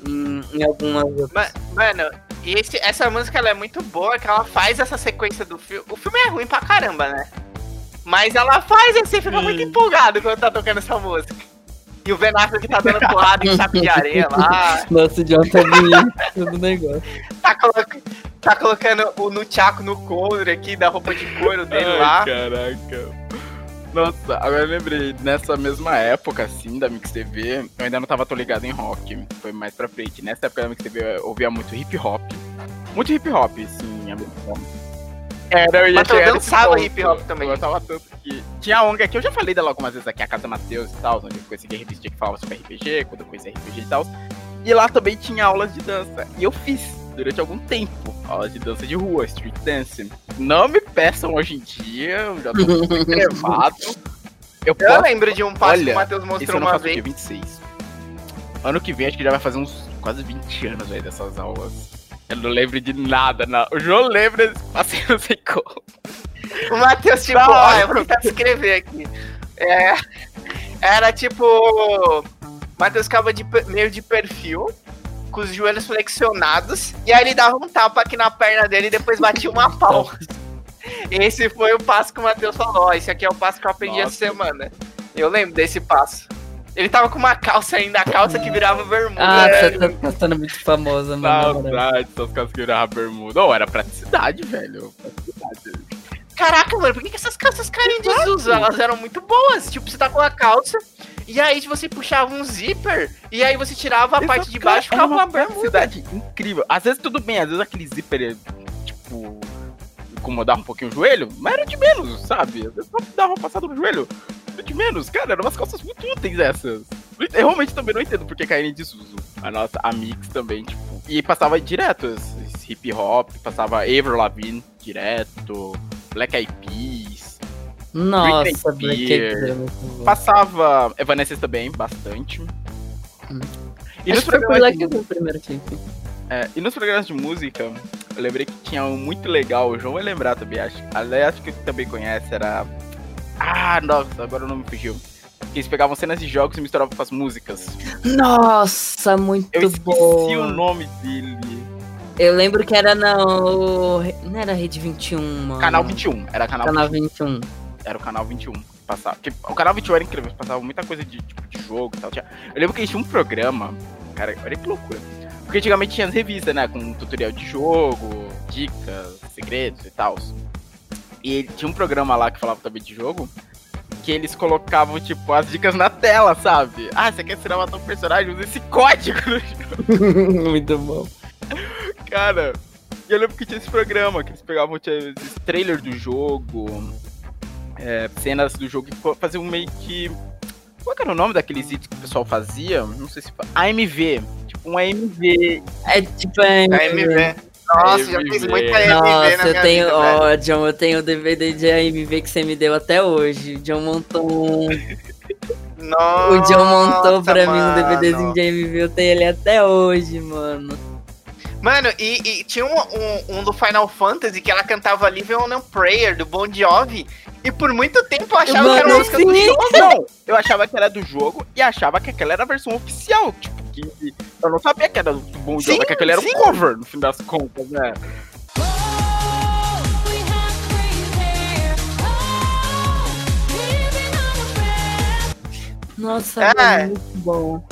Em, em algumas outras. Ma- Mano, e esse- essa música ela é muito boa, que ela faz essa sequência do filme. O filme é ruim pra caramba, né? Mas ela faz você fica muito empolgado quando tá tocando essa música. E o Ben Affleck tá dando porrada em saco de areia lá. Nossa, o John tá bonito do negócio. Tá, coloca- tá colocando o Nunchaku no couro aqui da roupa de couro dele lá. caraca. Nossa, agora eu lembrei, nessa mesma época, assim, da Mix TV, eu ainda não tava tão ligado em rock. Foi mais pra frente. Nessa época da Mix TV eu ouvia muito hip hop. Muito hip hop, sim. Era, eu ia Mas nesse dançava hip hop também. Eu gostava tanto que. Tinha a ONG aqui, eu já falei dela algumas vezes aqui, a Casa Mateus e tal, onde eu consegui revista que falava sobre RPG, quando eu conheci RPG e tal. E lá também tinha aulas de dança. E eu fiz durante algum tempo aulas de dança de rua, street dance. Não me peçam hoje em dia, eu já tô muito crevado. Eu Eu posso. lembro de um passo que Olha, o Matheus mostrou uma vez. quê? 26. Ano que vem acho que já vai fazer uns quase 20 anos velho, dessas aulas. Eu não lembro de nada, não. O João lembra, passei não sei como. O Matheus, tipo, ó, eu vou tentar descrever aqui. É, era tipo. O Matheus ficava de, meio de perfil, com os joelhos flexionados, e aí ele dava um tapa aqui na perna dele e depois batia uma palma. Esse foi o passo que o Matheus falou. Ó, esse aqui é o passo que eu aprendi essa Nossa. semana. Eu lembro desse passo. Ele tava com uma calça ainda, a calça que virava bermuda. Ah, né? você tá ficando muito famosa, mano. Saudade, essas calças que viravam bermuda. Ou era praticidade, velho. Praticidade. Caraca, mano, por que, que essas calças caem em desuso? Elas eram muito boas. Tipo, você tá com a calça, e aí você puxava um zíper, e aí você tirava a parte de baixo e ficava uma bermuda. incrível. Às vezes tudo bem, às vezes aquele zíper, tipo, incomodava um pouquinho o joelho, mas era de menos, sabe? Às vezes só dava uma passada no joelho. Era de menos, cara, eram umas calças muito úteis essas. Eu realmente também não entendo por que caírem em desuso. A nossa, a Mix também, tipo. E passava direto, esse hip hop, passava Avril Lavigne direto, Black Eyed Peas. Nossa, Black. Eyed é bom. Passava Evanescence também, bastante. Hum. E nos Acho que foi programas Black de o primeiro clipe. É, e nos programas de música, eu lembrei que tinha um muito legal, o João vai lembrar também, acho. Aliás, acho que você também conhece, era. Ah, nossa, agora o nome fugiu. Que eles pegavam cenas de jogos e misturavam com as músicas. Nossa, muito Eu esqueci bom. o nome dele. Eu lembro que era na. Não era Rede 21, mano. Canal 21. Era canal, Canal 21. 21. Era o canal 21. que Passava. Porque o canal 21 era incrível, passava muita coisa de, tipo, de jogo e tal. Tinha- Eu lembro que eles tinham um programa. Cara, olha que loucura. Porque antigamente tinha as revistas, né? Com tutorial de jogo, dicas, segredos e tal. E tinha um programa lá que falava também de jogo. Que eles colocavam, tipo, as dicas na tela, sabe? Ah, você quer tirar uma tal personagem? Usa esse código no jogo. muito bom. Cara, eu lembro que tinha esse programa, que eles pegavam tinha, esses trailers do jogo, é, cenas do jogo e co- faziam meio que. Qual era o nome daqueles vídeos que o pessoal fazia? Não sei se. AMV. Tipo um AMV. É tipo. É, AMV. Nossa, já fiz AMV. muita AMV Nossa, na eu minha tenho. vida, velho. Ó, John, eu tenho o DVD de AMV que você me deu até hoje. O John montou um. Nossa, o John montou pra mim um mano. DVDzinho de AMV, eu tenho ele até hoje, mano. Mano, e, e tinha um, um, um do Final Fantasy que ela cantava Live on a Prayer, do Bon Jovi. E por muito tempo eu achava que era Mano, uma música do sim. jogo. Não, eu achava que era do jogo e achava que aquela era a versão oficial. Tipo, que eu não sabia que era do Bon Jovi, Sim, que aquele era sim. um cover, no fim das contas, né? Nossa, É. mano, muito bom.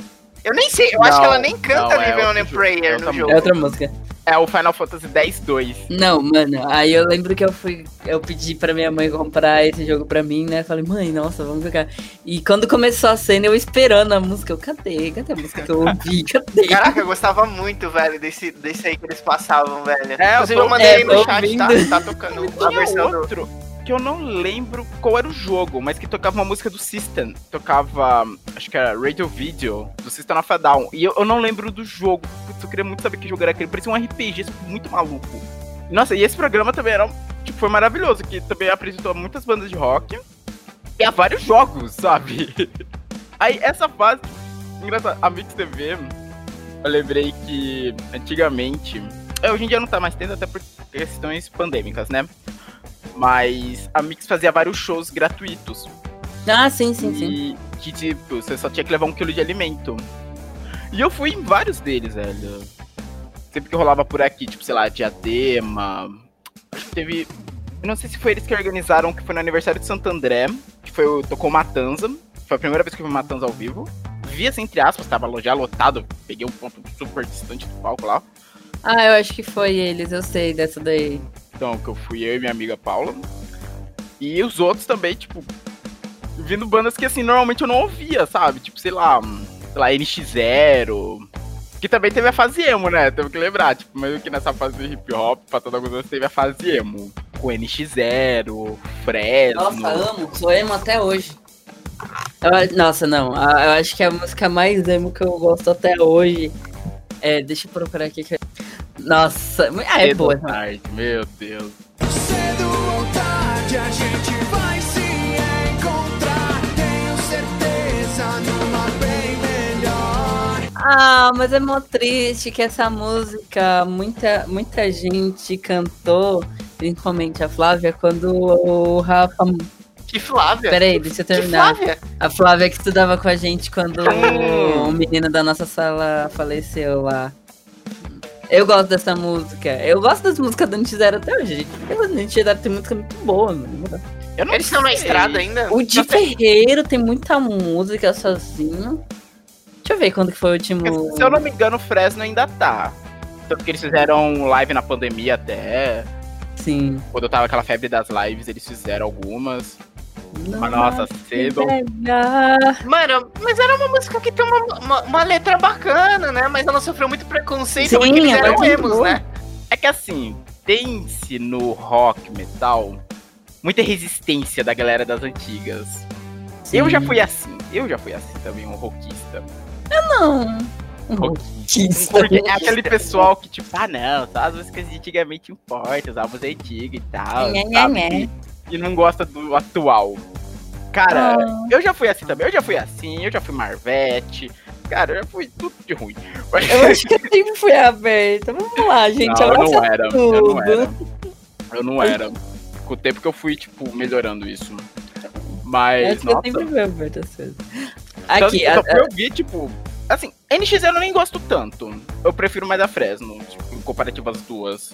Eu nem sei, eu acho que Não, ela nem canta não, é Live on outro a Prayer é no jogo. É outra música. É o Final Fantasy X-2. Não, mano, aí eu lembro que eu fui, eu pedi pra minha mãe comprar esse jogo pra mim, né? Falei, mãe, nossa, vamos jogar. E quando começou a cena, eu esperando a música, eu, cadê? Cadê a música que eu ouvi? Cadê? Caraca, eu gostava muito, velho, desse, desse aí que eles passavam, velho. É, eu tô- eu mandei é, aí no chat, tá, ouvindo. tá tocando a versão do... que eu não lembro qual era o jogo, mas que tocava uma música do System. Tocava, acho que era Radio Video, do System of a Down. E eu, eu não lembro do jogo. Putz, eu queria muito saber que jogo era aquele. Parecia um RPG muito maluco. Nossa, e esse programa também era, tipo, foi maravilhoso, que também apresentou muitas bandas de rock e a vários jogos, sabe? Aí, essa fase, engraçado, a Mix TV, eu lembrei que antigamente, é, hoje em dia não tá mais tendo, até por questões pandêmicas, né? Mas a Mix fazia vários shows gratuitos. Ah, sim, sim, sim. E que, tipo, você só tinha que levar um quilo de alimento. E eu fui em vários deles, velho. Sempre que rolava por aqui, tipo, sei lá, Diadema. Acho que teve. Eu não sei se foi eles que organizaram, que foi no aniversário de Santo André, que foi o Tocou Matanza. Foi a primeira vez que eu vi Matanza ao vivo. Vi assim, entre aspas, tava já lotado. Peguei um ponto super distante do palco lá. Ah, eu acho que foi eles, eu sei dessa daí. Então, que eu fui eu e minha amiga Paula. E os outros também, tipo, vindo bandas que assim, normalmente eu não ouvia, sabe? Tipo, sei lá, hum, sei lá, NX0. Que também teve a fase emo, né? Temos que lembrar, tipo, mesmo que nessa fase do hip hop, passando alguns anos, teve a fase emo. Com NX0, Fresno. Nossa, amo, sou emo até hoje. Eu- nossa, não, eu acho que a música mais emo que eu gosto até hoje é. Deixa eu procurar aqui. Que... Nossa, ah, é Cedo boa. tarde, meu Deus. Cedo ou tarde a gente vai se encontrar. Tenho certeza numa bem melhor. Ah, mas é mó triste que essa música muita, muita gente cantou, principalmente a Flávia, quando o Rafa. Que Flávia? Peraí, deixa eu Que terminar. Flávia? A Flávia que estudava com a gente quando o menino da nossa sala faleceu lá. Eu gosto dessa música. Eu gosto das músicas do NX0 até hoje. gente. O NX0 tem música muito boa, mano. Eu não Eles estão na estrada ainda? O Di Ferreiro tem muita música sozinho. Deixa eu ver quando que foi o último. Se eu não me engano, o Fresno ainda tá. Tanto que eles fizeram live na pandemia até. Sim. Quando eu tava aquela febre das lives, eles fizeram algumas. Mas nossa, cedo. Pegar. Mano, mas era uma música que tem uma, uma, uma letra bacana, né? Mas ela sofreu muito preconceito Sim, porque eles eram é emos, né? É que assim, tem-se no rock metal muita resistência da galera das antigas. Eu já fui assim, eu já fui assim também, um rockista. Não. Um Um rockista. rock- é aquele pessoal que, tipo, ah não, só as músicas de antigamente importam, os álbuns antigos e tal. Nhé, nhé, sabe? E não gosta do atual. Cara, Ah. eu já fui assim também, eu já fui assim, eu já fui Marvete. Cara, eu já fui tudo de ruim. Mas- Eu acho que eu sempre fui aberta. Vamos lá, gente. não, eu não era, eu tudo. não era. Eu não era. Com o tempo que eu fui, tipo, melhorando isso. Eu Mas, acho que eu nossa, sempre fui aberta às vezes. Aqui, eu só a- fui ouvir, tipo... Assim, NX eu nem gosto tanto. Eu prefiro mais a Fresno, tipo, em comparativo às duas.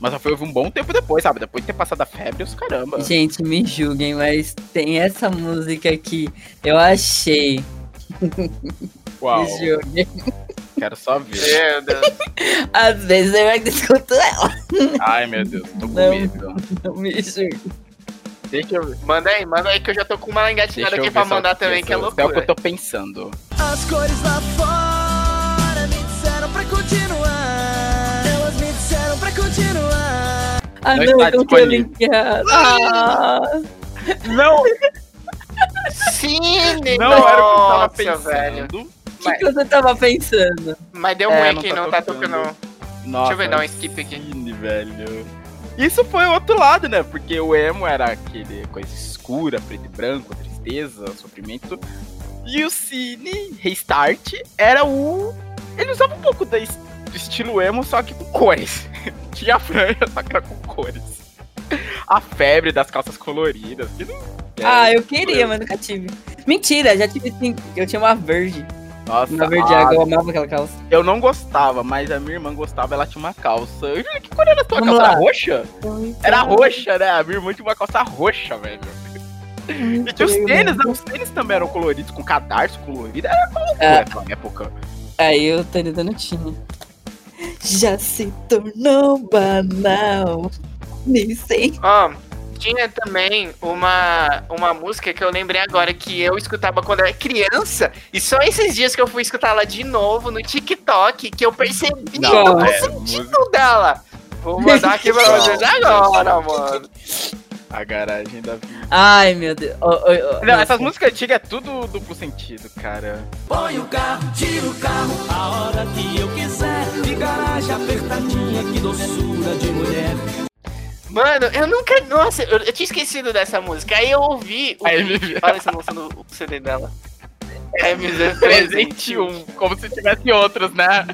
Mas só fui ouvir um bom tempo depois, sabe? Depois de ter passado a febre, os caramba. Gente, me julguem, mas tem essa música aqui. Eu achei. Uau, Me julguem. quero só ver. Meu Deus. Às vezes eu ainda escuto ela. Ai, meu Deus, tô com Não. medo. Não me julguem. Deixa eu ver. Manda aí, manda aí que eu já tô com uma engatinhada aqui pra mandar também, é que é isso. É o que eu loucura. tô pensando. As cores lá fora me disseram pra continuar. Ah, Não não, eu não disponível. linkar. Ah, Não, Sim, não era o que eu tava pensando. velho. o que, que você tava pensando? Mas deu É, ruim não aqui, tá não tá tocando. tocando. Nossa, Deixa eu ver, dar um skip aqui. Cine, velho. Isso foi o outro lado, né? Porque o emo era aquele coisa escura, preto e branco, tristeza, sofrimento. E o Cine Restart era o. Ele usava um pouco da, estilo emo, só que com cores. Tinha franja, só que era com cores. A febre das calças coloridas. Que não... Ah, eu queria, mas nunca tive. Mentira, já tive sim. Eu tinha uma verde. Nossa, Uma verde ah, água, eu amava aquela calça. eu não gostava, mas a minha irmã gostava, ela tinha uma calça. Eu Que cor era a tua Vamos calça? lá. Era roxa? Era roxa, né? A minha irmã tinha uma calça roxa, velho. E tinha os tênis, né? Os tênis também eram coloridos, com cadarço colorido. Era uma loucura É. naquela época. Aí o tênis não tinha. Já se tornou banal. Nem sei. Ó, tinha também uma, uma música que eu lembrei agora que eu escutava quando era criança. E só esses dias que eu fui escutar ela de novo no TikTok que eu percebi Não, o é, sentido dela. Vou mandar aqui pra vocês agora, mano. A garagem da vida. Ai, meu Deus. Ô, ô, ô, Não, essas músicas antigas é tudo duplo sentido, cara. Põe o carro, tira o carro, a hora que eu quiser. De garagem apertadinha, que doçura de mulher. Mano, eu nunca. Nossa, eu, eu tinha esquecido dessa música. Aí eu ouvi. O, Aí me- olha você mostrando o CD dela. É, me presente 301, como se tivesse outros, né?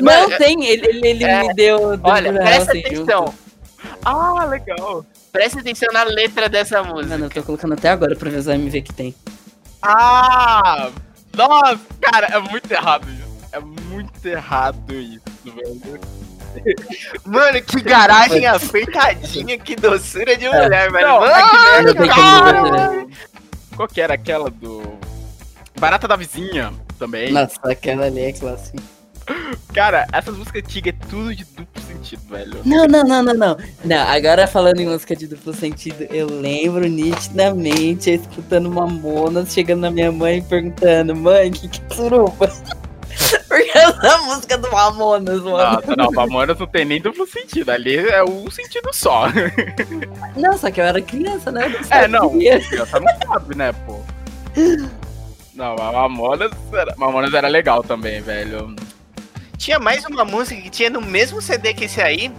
Não, tem. Ele, ele, ele é, me deu. Olha, presta você atenção. junto. Ah, legal. Presta atenção na letra dessa música. Mano, eu tô colocando até agora pra ver os MV que tem. Ah! Nossa, cara, é muito errado isso. É muito errado isso, velho. Mano, que garagem apertadinha, que doçura de É. mulher, velho. Não, Mano, é que cara, mano. Qual que era aquela do. Barata da Vizinha também. Nossa, aquela ali é clássica. Cara, essas músicas antigas é tudo de duplo sentido, velho. Não, não, não, não, não. Não, agora falando em música de duplo sentido, eu lembro nitidamente escutando Mamonas, chegando na minha mãe e perguntando, mãe, que que é suruba? Porque essa música do Mamonas, mano. Nossa, não, Mamonas não tem nem duplo sentido. Ali é um sentido só. Não, só que eu era criança, né? Eu É, não. Criança não sabe, né, pô? Não, a Mamonas era, Mamonas era legal também, velho. Tinha mais uma música que tinha no mesmo CD que esse aí.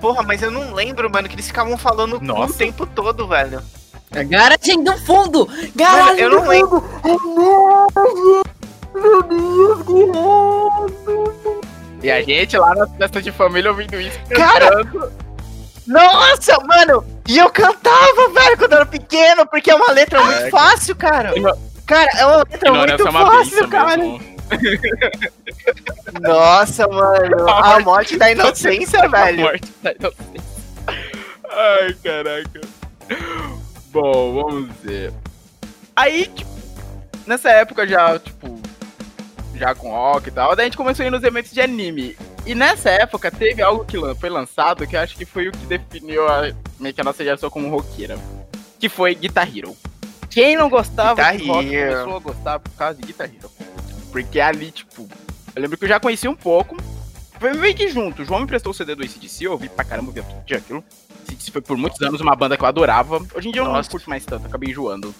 Porra, mas eu não lembro, mano, que eles ficavam falando Nossa. o tempo todo, velho. É Garagem do fundo! Mano, Garagem eu do não lembro. fundo! Meu Deus, que errado! E a gente lá na festa de família ouvindo isso. Cara! cantando. Nossa, mano! E eu cantava, velho, quando eu era pequeno, porque é uma letra muito É. fável, cara. Igno- Cara, é uma letra muito é uma fácil, cara. mesmo. Nossa, mano. A A morte da inocência, A velho. morte da inocência. Ai, caraca. Bom, vamos ver. Aí, tipo, nessa época já, tipo, já com rock e tal, daí a gente começou a ir nos eventos de anime. E nessa época teve algo que foi lançado que eu acho que foi o que definiu a, meio que a nossa geração como roqueira. Que foi Guitar Hero. Quem não gostava Guitar de rock Hero. começou a gostar por causa de Guitar Hero. Porque ali, tipo, eu lembro que eu já conheci um pouco. Foi meio que junto. O João me prestou o CD do ACDC, eu ouvi pra caramba, todo dia aquilo. ACDC foi por muitos anos uma banda que eu adorava. Hoje em dia eu não Nossa. curto mais tanto, acabei enjoando.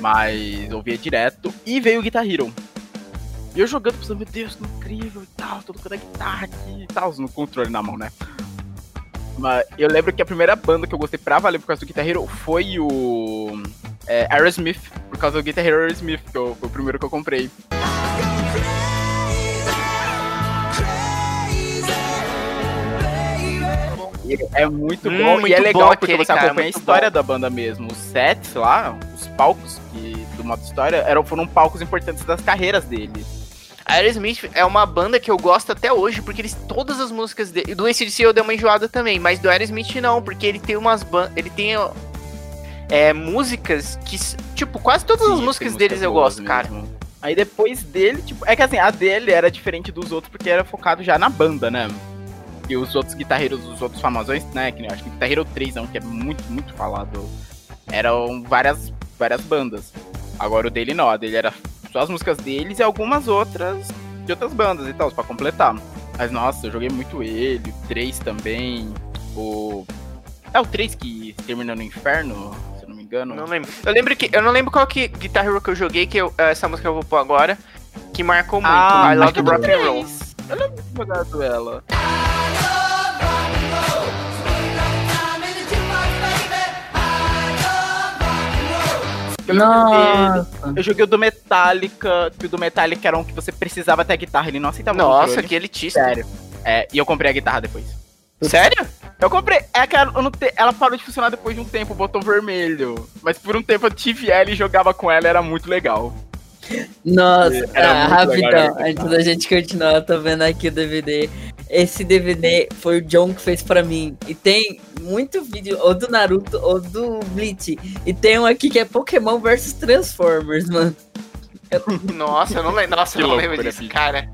Mas eu ouvia direto. E veio o Guitar Hero. E eu jogando, pensando, meu Deus, que incrível e tal, tô tocando a guitarra aqui e tal, no controle na mão, né? Mas eu lembro que a primeira banda que eu gostei pra valer por causa do Guitar Hero foi o é, Aerosmith, por causa do Guitar Hero Aerosmith, que eu- foi o primeiro que eu comprei. É muito Hum, bom e muito é bom legal porque aquele, você cara, acompanha a história bom. da banda mesmo. Os sets lá, os palcos que, do modo história eram, foram palcos importantes das carreiras deles. Aerosmith é uma banda que eu gosto até hoje, porque eles todas as músicas dele, do ACDC eu dei uma enjoada também, mas do Aerosmith não, porque ele tem umas ele tem é, músicas que, tipo, quase todas as Sim, músicas tem deles eu gosto, cara. mesmo. Aí depois dele, tipo, é que assim, a dele era diferente dos outros porque era focado já na banda, né? E os outros guitarreiros, os outros famosões, né? Que eu acho que Guitar Hero 3 é um que é muito, muito falado. Eram várias, várias bandas. Agora o dele não, a dele era só as músicas deles e algumas outras de outras bandas e tal, pra completar. Mas nossa, eu joguei muito ele, o 3 também, o. É o 3 que termina no inferno, se eu não me engano. Não lembro. Eu lembro que eu não lembro qual que Guitar Hero que eu joguei, que eu- essa música eu vou pôr agora, que marcou muito. Ah, I Love que Rock and Roll. Eu lembro de jogado ela. Eu lembro dele. Nossa. Eu joguei o do Metallica, que o do Metallica era um que você precisava ter a guitarra, ele não aceitava o Nossa, que elitista. Sério. É, e eu comprei a guitarra depois. Sério? Eu comprei. É que ela, te- ela parou de funcionar depois de um tempo, o botão vermelho. Mas por um tempo eu tive ela e jogava com ela, era muito legal. Nossa, ah, rapidão, antes da gente continuar, eu tô vendo aqui o DVD. Esse DVD foi o John que fez pra mim. E tem muito vídeo, ou do Naruto, ou do Bleach. E tem um aqui que é Pokémon versus Transformers, mano. Nossa, eu não lembro. Nossa, eu não lembro disso, cara.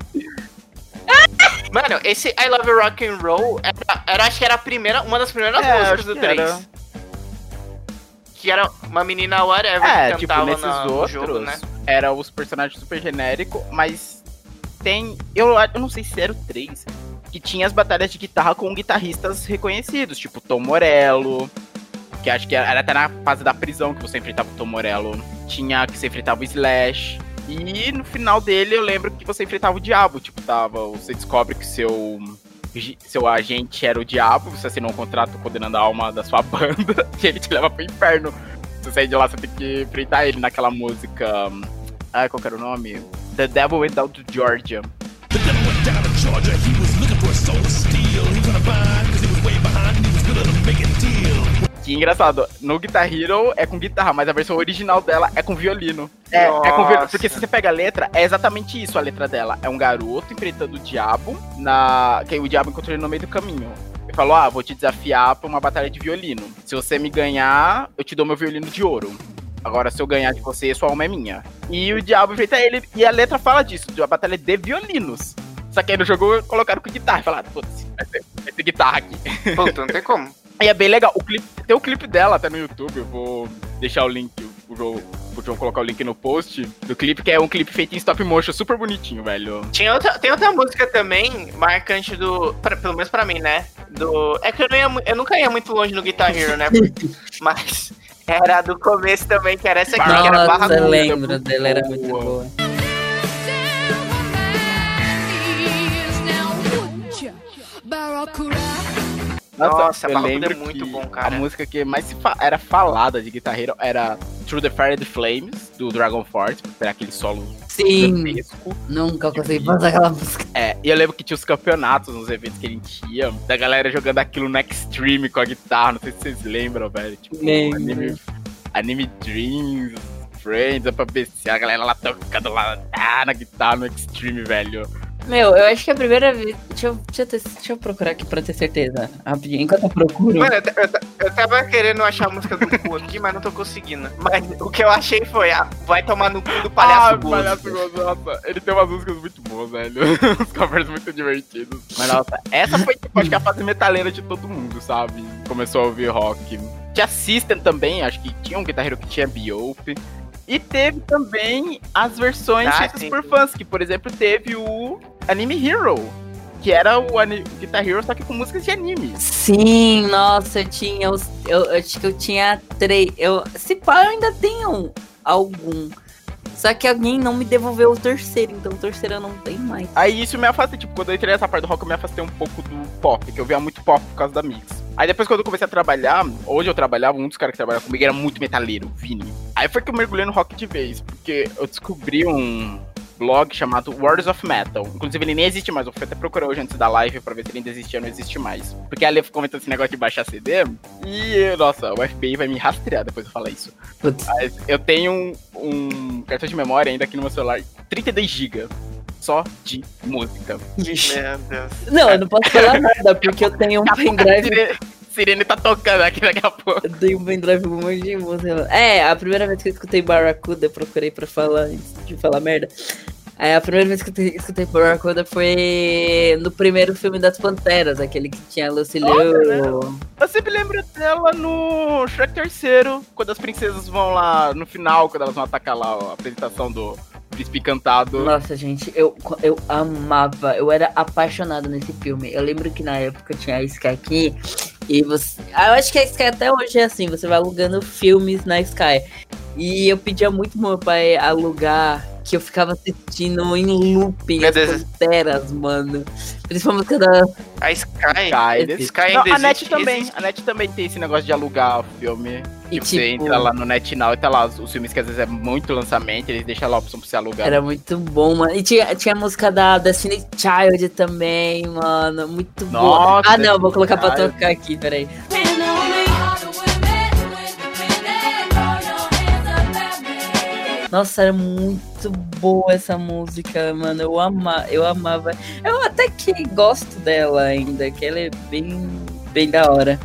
Mano, esse I Love Rock and Roll era, era- acho que era a primeira, uma das primeiras É, músicas do que 3. era. Que era uma menina whatever É, que tipo, cantava nesses na- no outros, jogo, né? Era os personagens super genéricos, mas tem. Eu, eu não sei se era o 3, que tinha as batalhas de guitarra com guitarristas reconhecidos, tipo Tom Morello, que acho que era até na fase da prisão que você enfrentava o Tom Morello. Tinha que você enfrentava o Slash. E no final dele eu lembro que você enfrentava o diabo, tipo, tava. Você descobre que seu. Seu agente era o diabo, você assinou um contrato condenando a alma da sua banda, e ele te leva pro inferno. Você sair de lá, você tem que enfrentar ele naquela música. Ah, qual que era o nome? The Devil Without Georgia. Que engraçado, no Guitar Hero é com guitarra, mas a versão original dela é com violino. É, é com violino. Porque se você pega a letra, é exatamente isso a letra dela. É um garoto enfrentando o diabo, na que o diabo encontrou ele no meio do caminho. Ele falou: Ah, vou te desafiar pra uma batalha de violino. Se você me ganhar, eu te dou meu violino de ouro. Agora, se eu ganhar de você, sua alma é minha. E o diabo enfrenta ele, e a letra fala disso, de uma batalha de violinos. Só que aí no jogo colocaram com guitarra. Falaram, putz, vai ter, vai ter guitarra aqui. Puta, não tem como. E é bem legal. O clipe, tem o clipe dela até no YouTube. Eu vou deixar o link, o João, o João colocar o link no post do clipe, que é um clipe feito em stop motion, super bonitinho, velho. Tinha outra, tem outra música também, marcante do. pra- pelo menos pra mim, né? Do. É que eu, não ia, eu nunca ia muito longe no Guitar Hero, né? Mas era do começo também, que era essa aqui, que era barra Nossa, eu lembro dela, era muito boa. boa. Nossa, eu Barracuda lembro é muito que bom, cara. A música que mais se fa- era falada de guitarreiro era Through the Fire and the Flames, do Dragon Force, pra ter aquele solo Sim, gigantesco. nunca consegui fazer aquela música. É, e eu lembro que tinha os campeonatos nos eventos que a gente ia, da galera jogando aquilo no Extreme com a guitarra, não sei se vocês lembram, velho. Tipo, Lembro. anime, anime Dreams, Friends, é pra PC, a galera lá tocando lá ah, na guitarra no Extreme, velho. Meu, eu acho que a primeira vez. Deixa eu, deixa eu, ter- deixa eu procurar aqui pra ter certeza. Rapidinho. Enquanto eu procuro. Mano, eu, eu eu tava querendo achar a música do cu aqui, mas não tô conseguindo. Mas o que eu achei foi, ah, vai tomar no cu do palhaço ah, Gozo. palhaço Gozo, nossa, ele tem umas músicas muito boas, velho. Os covers muito divertidos. Mas nossa, essa foi tipo, acho que a fase metaleira de todo mundo, sabe? Começou a ouvir rock. Tinha System também, acho que tinha um guitarreiro que tinha Biope. E teve também as versões Ah, feitas sim. por fãs, que por exemplo teve o Anime Hero, que era o Guitar Hero, só que com músicas de anime. Sim, nossa, eu tinha os. Eu, eu acho que eu tinha três. Eu, se pá, eu ainda tenho algum. Só que alguém não me devolveu o terceiro, então o terceiro eu não tenho mais. Aí isso me afastei, tipo, quando eu entrei nessa parte do rock, eu me afastei um pouco do pop, que eu via muito pop por causa da mix. Aí depois quando eu comecei a trabalhar, hoje eu trabalhava, um dos caras que trabalhava comigo era muito metaleiro, Vini. Aí foi que eu mergulhei no rock de vez, porque eu descobri um blog chamado Words of Metal. Inclusive ele nem existe mais, eu fui até procurar hoje antes da live pra ver se ele ainda existia, não existe mais. Porque ali eu comentando esse negócio de baixar CD, e nossa, o FBI vai me rastrear depois eu falar isso. Putz. Mas eu tenho um, um cartão de memória ainda aqui no meu celular, 32 GB. Só de música. Meu Deus. Não, eu não posso falar nada, porque eu tenho um pendrive. Sirene, tá tocando aqui daqui a pouco. Eu tenho um pendrive com um monte de música. É, a primeira vez que eu escutei Barracuda, eu procurei pra falar antes de falar merda. É, a primeira vez que eu te- escutei Barracuda foi no primeiro filme das Panteras, aquele que tinha a Lucy Liu. Eu sempre lembro dela no Shrek terceiro, quando as princesas vão lá no final, quando elas vão atacar lá a apresentação do príncipe encantado. Nossa, gente, eu, eu amava, eu era apaixonado nesse filme. Eu lembro que na época tinha a Sky aqui e você. Eu acho que a Sky até hoje é assim, você vai alugando filmes na Sky. E eu pedia muito pro meu pai alugar que eu ficava assistindo em looping Meu as Deus. Panteras, mano. Principalmente a música da. A Sky. Sky, Sky, Sky ainda Não, a net existe- também. existe. A net também tem esse negócio de alugar o filme. E, Tipo, você entra lá no NetNow e tá lá os, os filmes que às vezes é muito lançamento, eles deixam lá a opção pra você alugar. Era muito bom, mano. E tinha, tinha a música da Destiny Child também, mano. Muito boa. Nossa, Ah, não, vou colocar pra Child. tocar aqui, peraí. Nossa, era muito boa essa música, mano. Eu, ama, eu amava. Eu até que gosto dela ainda, que ela é bem, bem da hora.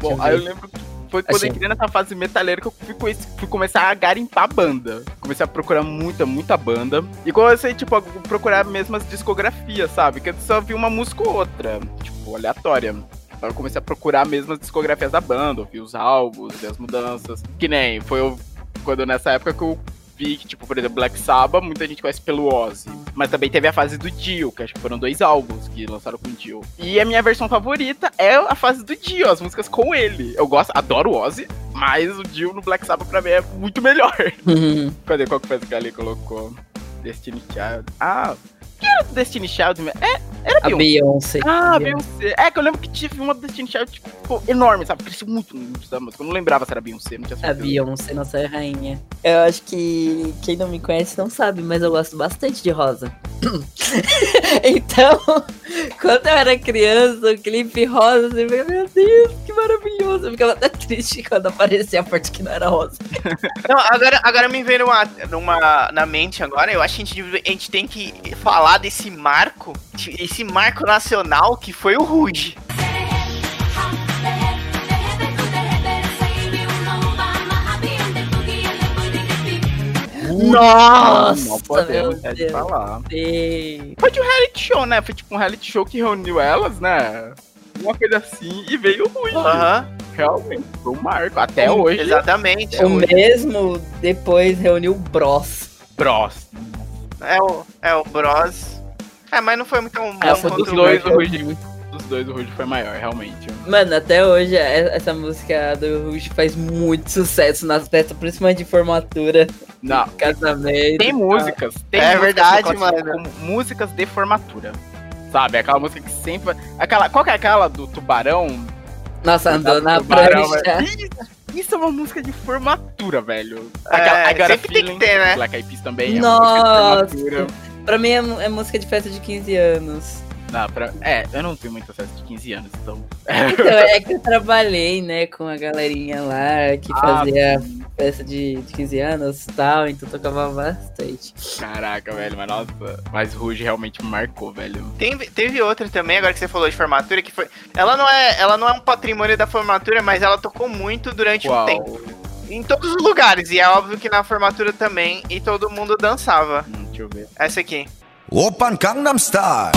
Bom, aí eu lembro que foi quando Achei. eu entrei nessa fase metaleira que eu fui, fui começar a garimpar banda. Comecei a procurar muita, muita banda. E comecei, tipo, a procurar mesmo as discografias, sabe? Que eu só vi uma música ou outra, tipo, aleatória. Então eu comecei a procurar mesmo as discografias da banda, ouvir os álbuns, ver as mudanças. Que nem, foi eu- quando nessa época que eu que, tipo, por exemplo, Black Sabbath, muita gente conhece pelo Ozzy. Mas também teve a fase do Dio, que acho que foram dois álbuns que lançaram com o Dio. E a minha versão favorita é a fase do Dio, as músicas com ele. Eu gosto, adoro o Ozzy, mas o Dio no Black Sabbath pra mim é muito melhor. Cadê qual que foi que ali colocou? Destiny Child. Ah, que era do Destiny Child? É, era a Beyoncé. Beyoncé. Ah, Beyoncé. É que eu lembro que tive uma do Destiny Child, tipo, enorme, sabe? Cresceu muito no início da música. Eu não lembrava se era Beyoncé, não tinha A. Beyoncé, nossa rainha. Eu acho que quem não me conhece não sabe, mas eu gosto bastante de rosa. então, quando eu era criança, o clipe rosa, você fica, meu Deus, maravilhoso. Eu ficava até triste quando aparecia a parte que não era rosa. Não, agora, agora me veio uma, numa, na mente agora, eu acho que a gente, a gente tem que falar desse marco, esse marco nacional que foi o Rude. Nossa, não podemos meu deixar de Deus. falar. Foi de um reality show, né? Foi tipo um reality show que reuniu elas, né? Uma coisa assim, e veio o Rude. Aham, Realmente, foi um marco. Até hoje. exatamente. O mesmo depois reuniu o Bros. Bros. É o, é o Bros. É, mas não foi muito bom Ah, foi quanto Dos dois, o. Rude. Dos dois, o foi maior, realmente. Mano, até hoje é- essa música do Ruge faz muito sucesso nas festas, principalmente de formatura, Não, casamento. tem músicas. Tem É músicas verdade, mano. Músicas de formatura. Sabe? Aquela música que sempre. Aquela, qual que é aquela do tubarão? Nossa, andou na Tubarão, prancha. é- Isso, isso é uma música de formatura, velho. É, I Got a sempre tem que ter, né? Black Eyed Peas também é Nossa. uma música de formatura. Pra mim é, é música de festa de 15 anos. Não, pra... É, eu não fui muito festa de 15 anos, então. então, é que eu trabalhei, né, com a galerinha lá que ah, fazia mas... festa de, de 15 anos e tal, então tocava bastante. Caraca, velho, mas nossa, mas Ruge realmente marcou, velho. Tem, teve outra também, agora que você falou de formatura, que foi. Ela não é, ela não é um patrimônio da formatura, mas ela tocou muito durante o um tempo. Em todos os lugares, e é óbvio que na formatura também, e todo mundo dançava. Hum, deixa eu ver. Essa aqui. Open Gangnam Style.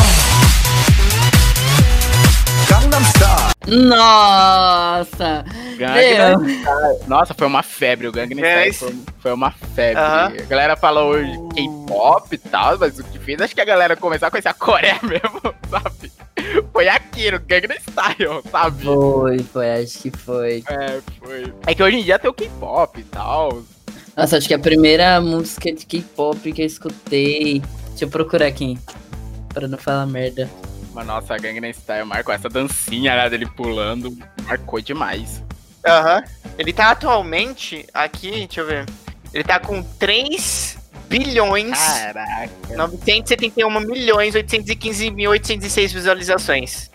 Gangnam Style. Nossa! Gangnam Style. Nossa, foi uma febre o Gangnam é, Style. Foi, foi, uma febre. Uh -huh. A galera falou K-pop e tal, mas o que fez acho que a galera começou a conhecer a Coreia mesmo, sabe? Foi aquilo, Gangnam Style, sabe? Foi, foi, acho que foi. É, foi. É que hoje em dia tem o K-pop e tal. Nossa, acho que a primeira música de K-pop que eu escutei. Deixa eu procurar aqui. Pra não falar merda. Mas nossa, a Gangnam Style marcou essa dancinha né, dele pulando. Marcou demais. Aham. Ele tá atualmente aqui, deixa eu ver. Ele tá com 3 bilhões. Caraca. 971 milhões 815 mil 806 visualizações.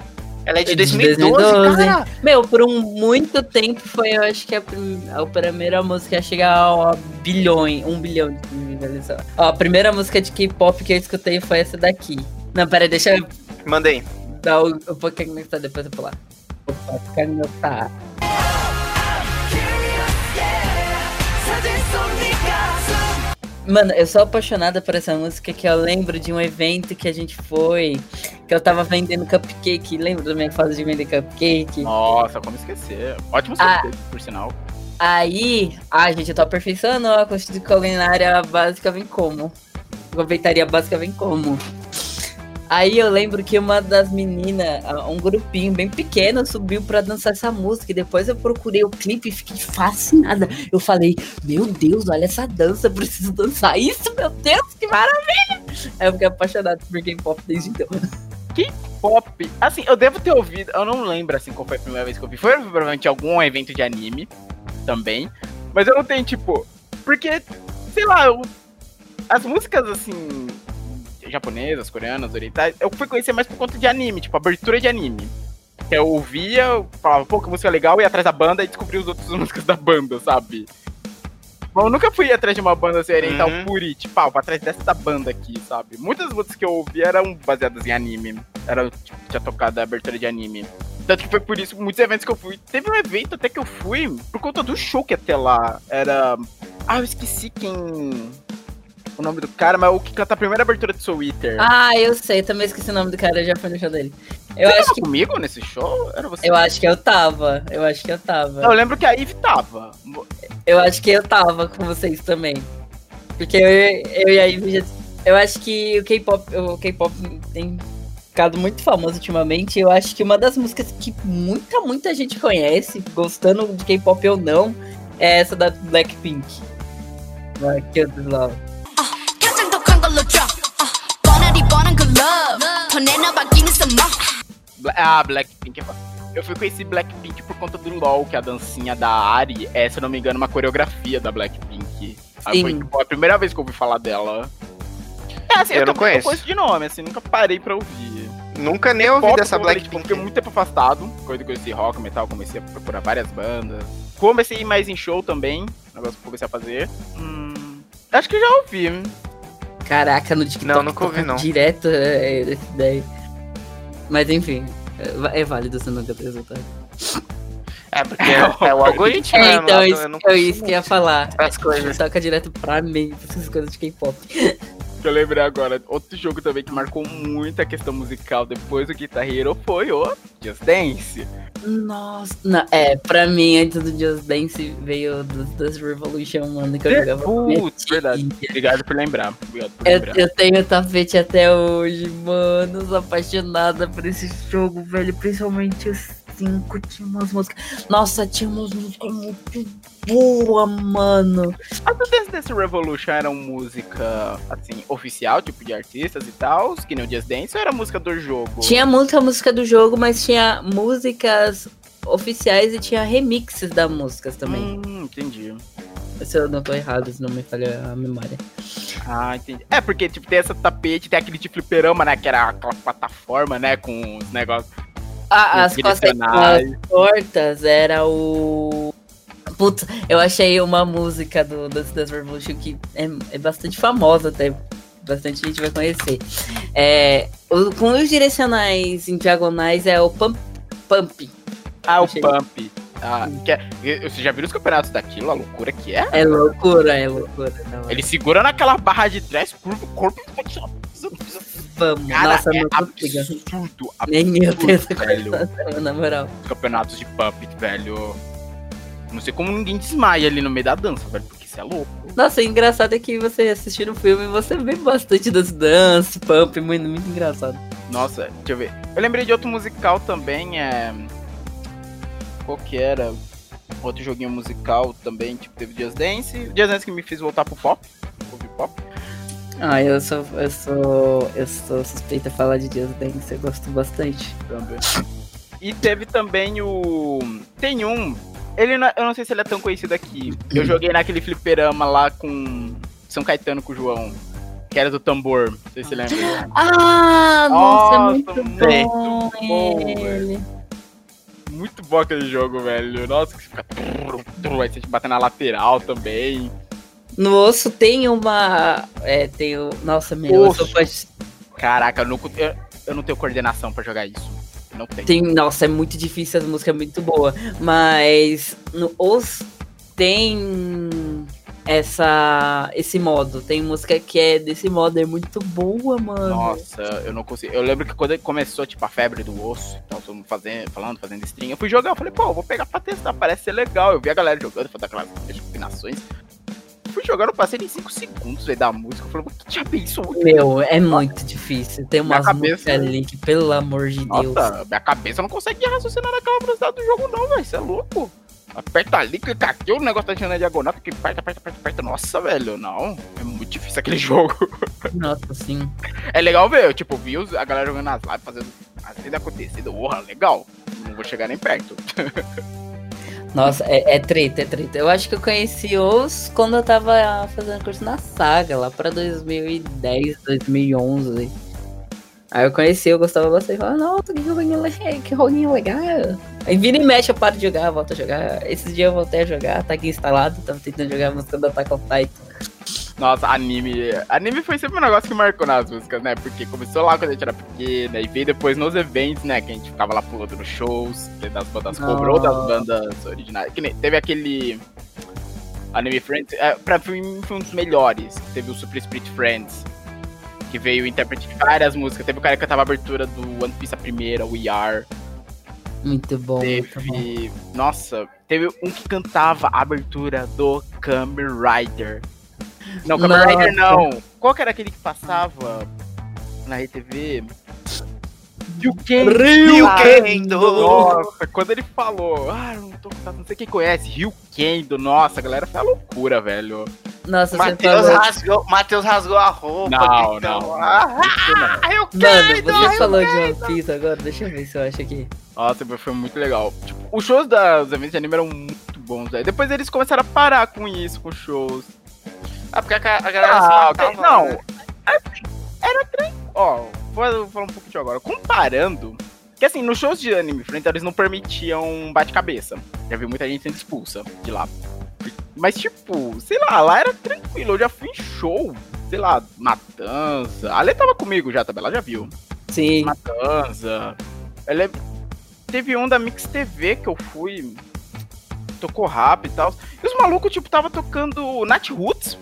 Ela é de É de 2012, 2012. cara. Meu, por um muito tempo foi, eu acho que a, prim- a primeira música a chegar a bilhões, um bilhão de visualizações. Ó, a primeira música de K-pop que eu escutei foi essa daqui. Não, pera aí, deixa eu Manda aí. dar o, o pouquinho que tá depois eu pular. Opa, canhotar. Mano, eu sou apaixonada por essa música que eu lembro de um evento que a gente foi, que eu tava vendendo cupcake. Lembra da minha fase de vender cupcake? Nossa, como esquecer. Ótimo Ah. sorteio, por sinal. Aí, ai, gente, eu tô aperfeiçoando a culinária básica vem como? Confeitaria básica vem como? Aí eu lembro que uma das meninas, um grupinho bem pequeno, subiu pra dançar essa música. E depois eu procurei o clipe e fiquei fascinada. Eu falei, meu Deus, olha essa dança, preciso dançar isso, meu Deus, que maravilha! Aí eu fiquei apaixonado por K-pop desde então. Pop. Assim, eu devo ter ouvido. Eu não lembro assim qual foi a primeira vez que eu vi. Foi provavelmente algum evento de anime também. Mas eu não tenho, tipo. Porque, sei lá, eu, as músicas assim. Japonesas, coreanas, orientais, eu fui conhecer mais por conta de anime, tipo, abertura de anime. Que eu ouvia, eu falava, pô, que música legal, ia atrás da banda e descobri os outros músicas da banda, sabe? Mas eu nunca fui atrás de uma banda assim, oriental Uhum. puri, tipo, ah, vou atrás dessa da banda aqui, sabe? Muitas músicas que eu ouvi eram baseadas em anime. Era, tipo, tinha tocado a abertura de anime. Tanto que foi por isso, muitos eventos que eu fui. Teve um evento até que eu fui, por conta do show que ia ter lá. Era. Ah, eu esqueci quem. O nome do cara, mas o que canta a primeira abertura de Soul Eater. Ah, eu sei, também esqueci o nome do cara, eu já fui no show dele. Eu Você acho tava que. comigo nesse show? Era você? Eu acho que eu tava. Eu acho que eu tava. Eu lembro que a Eve tava. Eu acho que eu tava com vocês também. Porque eu, eu e a Ivy já. Eu acho que o K-pop o K-pop tem ficado muito famoso ultimamente. Eu acho que uma das músicas que muita, muita gente conhece, gostando de K-pop ou não, é essa da Blackpink. This Love. love. Some more. Ah, Blackpink é eu fui conhecer Blackpink por conta do LOL, que é a dancinha da Ari é, se eu não me engano, uma coreografia da Blackpink. É Sim. Foi é a primeira vez que eu ouvi falar dela. É, assim, eu, eu não conheço. Eu conheço de nome, assim, nunca parei pra ouvir. Nunca nem ouvi dessa Blackpink. Fiquei muito tempo afastado. Quando eu conheci rock, metal, comecei a procurar várias bandas. Comecei mais em show também, negócio que eu comecei a fazer. Hum, acho que já ouvi. Caraca, no TikTok Não, nunca ouvi, não. direto é, daí. Mas enfim, é, é válido você nunca ter resultado. É, porque é, o algoritmo, né? É, então, eu, isso, eu não é isso que eu ia falar. As coisas. Toca direto pra mim, essas coisas de K-pop. Eu lembrei agora. Outro jogo também que marcou muito a questão musical depois do Guitar Hero foi o Just Dance. Nossa, não, é, pra mim, antes do Just Dance veio do Dance Revolution, mano, que eu jogava. Putz, verdade. Obrigado por lembrar. Obrigado por Eu, lembrar. eu tenho tapete até hoje, mano. Sou apaixonada por esse jogo, velho. Principalmente os 5 tinha umas músicas. Nossa, tinha umas músicas muito boas, mano. As Dance Dance Revolution eram música, assim, oficial, tipo de artistas e tal, que nem o Just Dance, ou era música do jogo? Tinha muita música do jogo, mas tinha músicas oficiais e tinha remixes das músicas também. Hum, entendi. Se eu não tô errado, se não me falha a memória. Ah, entendi. É, porque, tipo, tem essa tapete, tem aquele de fliperama, né, que era aquela plataforma, né, com os negócios Ah, as costas tortas era o. Putz, eu achei uma música do Dance Dance Revolution que é, é bastante famosa até. Bastante gente vai conhecer. É, o- com os direcionais em diagonais é o Pump. Pump. Ah, o. Pump. Ah, é, você já viu os campeonatos daquilo, a loucura que é? É loucura, é loucura. Não, Ele segura naquela barra de trás, curva o corpo e. Vamos, Cara, nossa, é não consigo. absurdo, Nem eu absurdo, velho. na moral. Os campeonatos de Pump, velho. Não sei como ninguém desmaia ali no meio da dança, velho, porque isso é louco. Nossa, o engraçado é que você assistindo o filme você vê bastante das danças, pump, muito, muito engraçado. Nossa, deixa eu ver. Eu lembrei de outro musical também, é. Qual que era? Outro joguinho musical também, tipo, teve Just Dance. Just Dance que me fez voltar pro pop. Ouvir pop. Ah, eu sou, eu sou, eu sou suspeita a falar de Just Dance, eu gosto bastante. também. E teve também o. Tem um. Ele não- eu não sei se ele é tão conhecido aqui. Eu joguei naquele fliperama lá com São Caetano com o João. Que era do tambor. Não sei se você lembra. Ah, nossa, é Nossa, muito, muito bom, bom, ele. Muito bom aquele jogo, velho. Nossa, que você fica. Aí você te bater na lateral também. No osso tem uma, é, tem o, nossa, meu, Osso. Caraca, eu não, eu, eu não tenho coordenação pra jogar isso. Não tenho. tem, nossa, é muito difícil, essa música é muito boa, mas no os tem essa esse modo, tem música que é desse modo, é muito boa, mano. Nossa, eu não consigo. Eu lembro que quando começou, tipo, a febre do osso, então todo mundo fazendo, falando, fazendo stream, eu fui jogar, eu falei, pô, eu vou pegar pra testar, parece ser legal. Eu vi a galera jogando, fazendo aquelas combinações. Fui jogar, eu passei em 5 segundos, velho, da música. Eu falei, que já pensou? Meu, é muito difícil. Tem umas cabeça- músicas ali que, pelo amor de Deus. Nossa, minha cabeça não consegue raciocinar naquela velocidade do jogo, não, velho. Você é louco. Aperta ali, clica aqui, o negócio tá girando na diagonal, que aperta, aperta, aperta, aperta. Nossa, velho, não. É muito difícil aquele jogo. Nossa, sim. É legal ver, eu, tipo, vi a galera jogando nas lives, fazendo as coisas acontecendo. Porra, legal. Não vou chegar nem perto. Nossa, é, é treta, é treta. Eu acho que eu conheci os quando eu tava fazendo curso na saga, lá pra 2010, 2011. Aí eu conheci, eu gostava bastante. Falava, nossa, que joguinho, le- que joguinho legal. Aí vira e mexe, eu paro de jogar, volto a jogar. Esses dias eu voltei a jogar, tá aqui instalado, tava tentando jogar a música do Attack on Titan. Nossa, anime. Anime foi sempre um negócio que marcou nas músicas, né? Porque começou lá quando a gente era pequena e veio depois nos eventos, né? Que a gente ficava lá pulando nos shows, que das bandas cover ou das bandas originais. Que nem, teve aquele. Anime Friends. É, pra mim foi um dos melhores. Teve o Super Spirit Friends. Que veio intérprete de várias músicas. Teve o cara que cantava a abertura do One Piece a primeira, We Are. Muito bom, muito bom. Teve. Nossa, teve um que cantava a abertura do Kamen Rider. Não, Kamen. Rider não. Qual que era aquele que passava na RTV? Ryuken. Ryukendo. Nossa, quando ele falou, ah, não tô não sei quem conhece, Ryukendo, nossa, a galera foi a loucura, velho. Nossa, você Matheus rasgou, Matheus rasgou a roupa. Não, gritando, não, Ah, eu Mano, quero, você eu falou de. One Piece agora, deixa eu ver se eu acho aqui. Nossa, foi muito legal. Tipo, os shows dos eventos de anime eram muito bons, velho. Depois eles começaram a parar com isso, com shows. Ah, porque a, a galera Ah, se matava, ok. Não, né? era tranquilo. Ó, vou falar um pouco de agora. Comparando, que assim, nos shows de anime frente eles não permitiam bate-cabeça. Já vi muita gente sendo expulsa de lá. Mas, tipo, sei lá, lá era tranquilo. Eu já fui em show, sei lá, Matanza. A Lê tava comigo já também, ela já viu. Sim. Matanza. Ela é- Teve um da Mix TV que eu fui. Tocou rap e tal. E os malucos, tipo, tava tocando Nat Roots.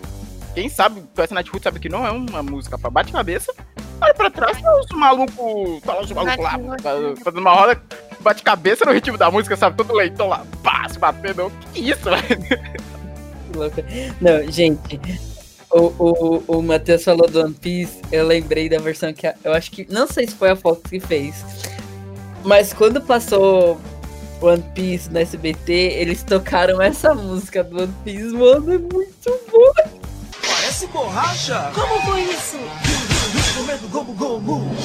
Quem sabe, conhece Roots, sabe que não é uma música pra bate-cabeça. Olha pra trás, tá os malucos. Tá lá os malucos lá, tá fazendo uma roda bate-cabeça no ritmo da música, sabe? Todo leitão lá, pá, se batendo. Que isso, velho? Não, gente. O, o, o Matheus falou do One Piece, eu lembrei da versão que a- eu acho que. Não sei se foi a Fox que fez. Mas quando passou One Piece no SBT, eles tocaram essa música do One Piece, mano. É muito bom. Parece borracha. Como foi isso? Comendo gomu gomu.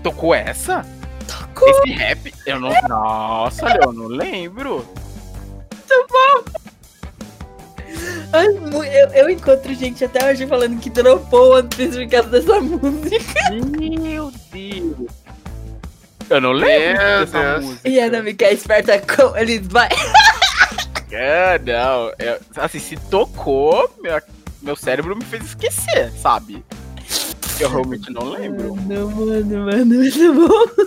Tocou essa? Tocou. Esse rap? Eu não. Nossa, eu não lembro. Ai, mu- eu, eu encontro gente até hoje falando que dropou One Piece por causa dessa música. Meu Deus. Eu não lembro Meu dessa Deus. música. E a Nami que é esperta como eles vai. É, não. eu- assim, se tocou, meu, meu cérebro me fez esquecer, sabe? Eu realmente não lembro. Não, mano, mano, muito bom.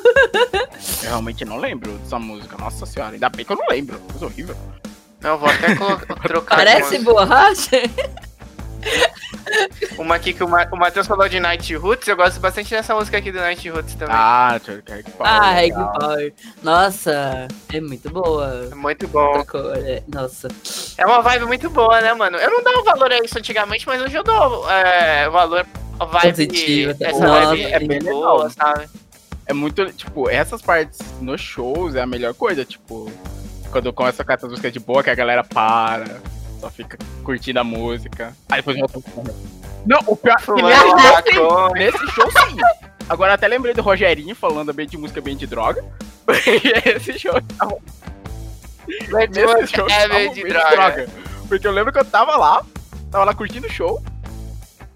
Eu realmente não lembro dessa música. Nossa senhora, ainda bem que eu não lembro. Coisa horrível. Não, vou até trocar Parece borracha? uma aqui que o, Ma- o Matheus falou de Night Roots. Eu gosto bastante dessa música aqui do Night Roots também. Ah, que Ah, Power. Nossa, é muito boa. É muito bom. É- Nossa. É uma vibe muito boa, né, mano? Eu não dava valor a isso antigamente, mas hoje eu dou é, valor a vibe. Positivo, tá? Essa Nossa, vibe é bem legal. boa, sabe? É muito, tipo, essas partes nos shows é a melhor coisa, tipo, quando começa a cantar as músicas de boa, que a galera para, só fica curtindo a música. Aí depois volta pro Não, o pior que Fumando nesse, maconha. nesse show sim. Agora até lembrei do Rogerinho falando bem de música bem de droga. Esse show tava Nesse show É tava meio de bem droga. Porque eu lembro que eu tava lá, tava lá curtindo o show.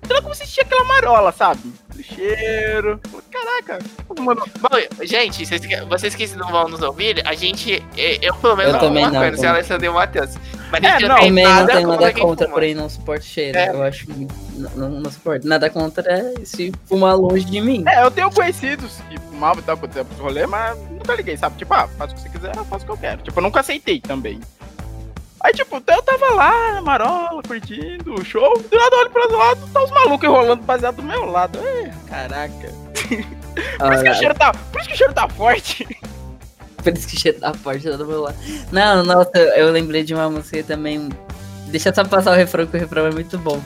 E eu comecei a sentir aquela marola, sabe? Do cheiro. Caraca, mano, Bom, gente, vocês, que- vocês que não vão nos ouvir, a gente. Eu, pelo menos, Eu não também fumo não, sei a. Alessandra e o Matheus. Mas É, a gente não, Também não nada tenho contra nada quem contra, fuma. porém não suporto cheiro. É. Eu acho. Não, não, não suporto. Nada contra é se fumar longe de mim. É, eu tenho conhecidos que fumavam e tal, quando rolê, mas nunca liguei, sabe? Tipo, ah, faz o que você quiser, eu faço o que eu quero. Tipo, eu nunca aceitei também. Aí, tipo, eu tava lá, na marola, curtindo o show, do eu olho pro outro lado, tá os malucos enrolando baseado do meu lado. Caraca. Por isso, que o cheiro tá, por isso que o cheiro tá forte. Por isso que cheiro da porta do meu lado. Não, nossa, eu lembrei de uma música também Deixa eu só passar o refrão, que o refrão é muito bom.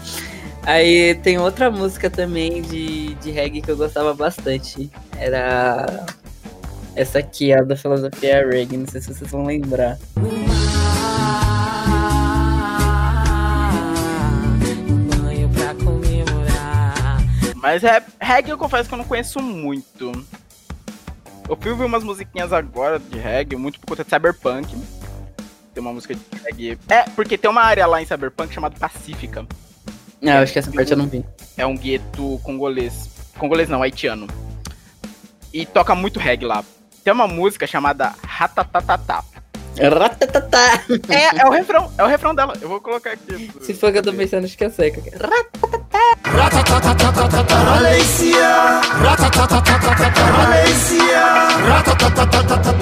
Aí tem outra música também de, de reggae que eu gostava bastante. Era essa aqui, a da filosofia reggae. Não sei se vocês vão lembrar. Mas é, reggae eu confesso que eu não conheço muito. Eu fui ouvir umas musiquinhas agora de reggae, muito por conta de Cyberpunk. Tem uma música de reggae. É, porque tem uma área lá em Cyberpunk chamada Pacífica. Ah, eu acho que essa parte eu não vi. É um gueto congolês. Congolês não, haitiano. E toca muito reggae lá. Tem uma música chamada Ratatatata. Ratatatá. É, é o refrão, é o refrão dela. Eu vou colocar aqui. Se for que eu tô pensando, acho que é seca.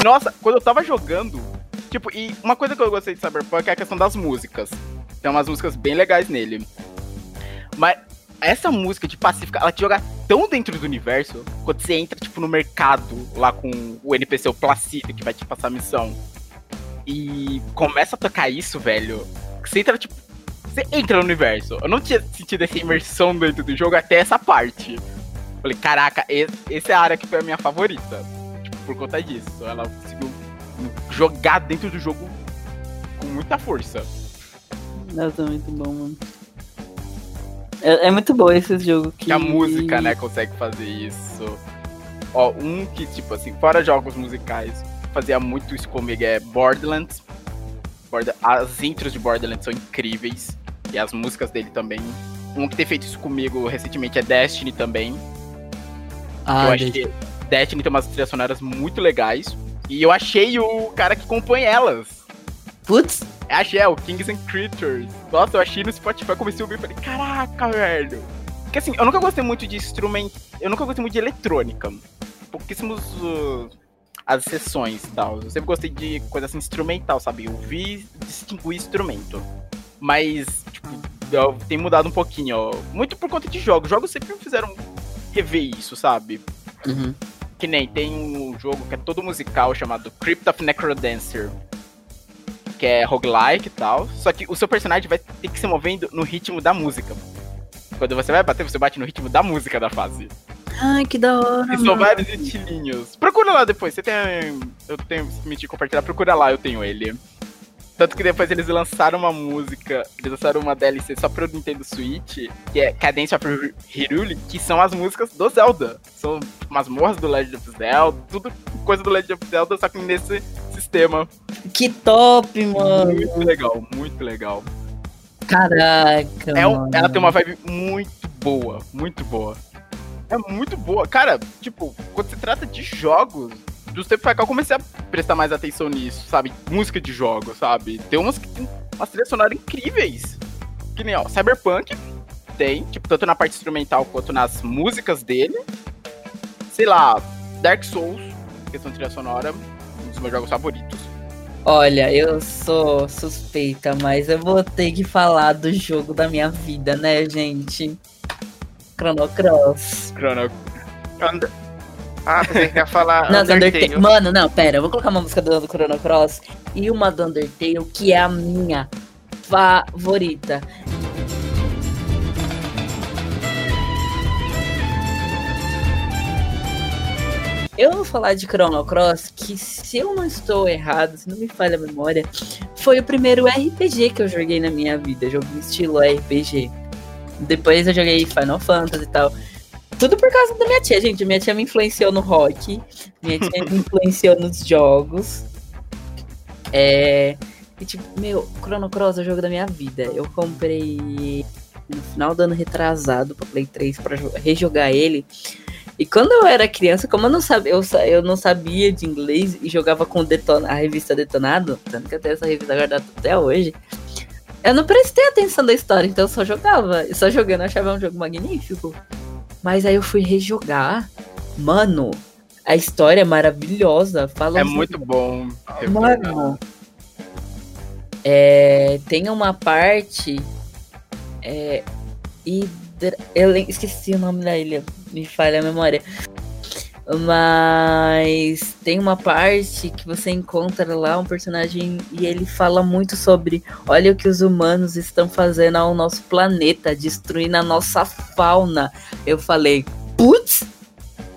Nossa, quando eu tava jogando, tipo, e uma coisa que eu gostei de Cyberpunk é a questão das músicas. Tem umas músicas bem legais nele. Mas essa música de Pacífica, ela te joga tão dentro do universo, quando você entra, tipo, no mercado, lá com o NPC, o Placide, que vai te passar a missão. E começa a tocar isso, velho. Você entra, tipo, você entra no universo. Eu não tinha sentido essa imersão dentro do jogo até essa parte. Falei, caraca, essa é a área que foi a minha favorita. Tipo, por conta disso. Ela conseguiu jogar dentro do jogo com muita força. Nossa, muito bom, mano. É, é muito bom esse jogo que... Que a música, né, consegue fazer isso. Ó, um que, tipo assim, fora jogos musicais, fazia muito isso comigo é Borderlands. Border- As intros de Borderlands são incríveis. E as músicas dele também. Um que tem feito isso comigo recentemente é Destiny também. Ah, eu achei que Destiny tem umas trilhas sonoras muito legais. E eu achei o cara que compõe elas. Putz, Achei, é o Kings and Creatures. Nossa, eu achei no Spotify, comecei a ouvir e falei, caraca, velho. Porque assim, eu nunca gostei muito de instrumento. Eu nunca gostei muito de eletrônica. Pouquíssimos uh, as sessões e tal. Eu sempre gostei de coisa assim instrumental, sabe? Ouvir distinguir instrumento. Mas, tipo, tem mudado um pouquinho, ó. Muito por conta de jogos. Jogos sempre me fizeram rever isso, sabe? Uhum. Que nem tem um jogo que é todo musical chamado Crypt of Necrodancer. Que é roguelike e tal. Só que o seu personagem vai ter que se movendo no ritmo da música. Quando você vai bater, você bate no ritmo da música da fase. Ai, que da hora, E são mano. vários estilinhos. Procura lá depois. Você tem. Eu tenho se permitir compartilhar, procura lá, eu tenho ele. Tanto que depois eles lançaram uma música, eles lançaram uma DLC só pro Nintendo Switch, que é Cadence of Hyrule, que são as músicas do Zelda. São masmorras do Legend of Zelda, tudo coisa do Legend of Zelda, só que nesse sistema. Que top, mano. Muito legal, muito legal. Caraca, É ela tem uma vibe muito boa, muito boa. É muito boa. Cara, tipo, quando se trata de jogos, dos tempos pra cá eu comecei a prestar mais atenção nisso, sabe? Música de jogos, sabe? Tem umas que tem umas trilhas sonoras incríveis. Que nem, ó, Cyberpunk tem, tipo, tanto na parte instrumental quanto nas músicas dele. Sei lá, Dark Souls, questão de trilha sonora, um dos meus jogos favoritos. Olha, eu sou suspeita, mas eu vou ter que falar do jogo da minha vida, né, gente? Chrono Cross. Chrono Under- Ah, pensei que ia falar Não, Undertale. Undertale. Mano, não, pera, eu vou colocar uma música do, do Chrono Cross e uma do Undertale, que é a minha favorita. Eu vou falar de Chrono Cross, que se eu não estou errado, se não me falha a memória, foi o primeiro RPG que eu joguei na minha vida, jogo estilo RPG. Depois eu joguei Final Fantasy e tal. Tudo por causa da minha tia, gente. Minha tia me influenciou no rock, minha tia me influenciou nos jogos. É. E tipo, meu, Chrono Cross é o jogo da minha vida. Eu comprei no final do ano retrasado pra Play 3 pra jo- rejogar ele. E quando eu era criança, como eu não sabia, eu, eu não sabia de inglês e jogava com o Deton- a revista Detonado, tanto que eu tenho essa revista guardada até hoje, eu não prestei atenção da história, então eu só jogava. E só jogando eu achava um jogo magnífico. Mas aí eu fui rejogar. Mano, a história é maravilhosa. Fala É uns- muito bom. Mano, é, tem uma parte. É, Hidra- eu esqueci o nome da ilha, me falha a memória. Mas tem uma parte que você encontra lá um personagem e ele fala muito sobre olha o que os humanos estão fazendo ao nosso planeta, destruindo a nossa fauna. Eu falei, putz,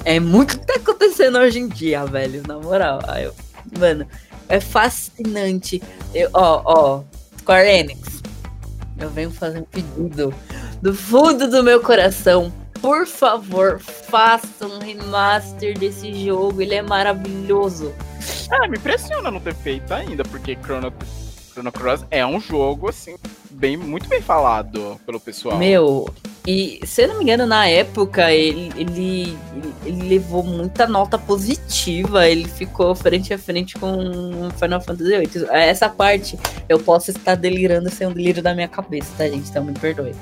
é muito que tá acontecendo hoje em dia, velho, na moral. Aí eu, mano, é fascinante. Eu, ó, ó, Square Enix, eu venho fazer um pedido do fundo do meu coração por favor, faça um remaster desse jogo. Ele é maravilhoso. É, me impressiona não ter feito ainda, porque Chrono, Chrono Cross é um jogo, assim, bem, muito bem falado pelo pessoal. Meu, e se eu não me engano, na época ele, ele, ele levou muita nota positiva. Ele ficou frente a frente com Final Fantasy VIII. Essa parte eu posso estar delirando sem um delírio da minha cabeça, tá, gente? Então me perdoe.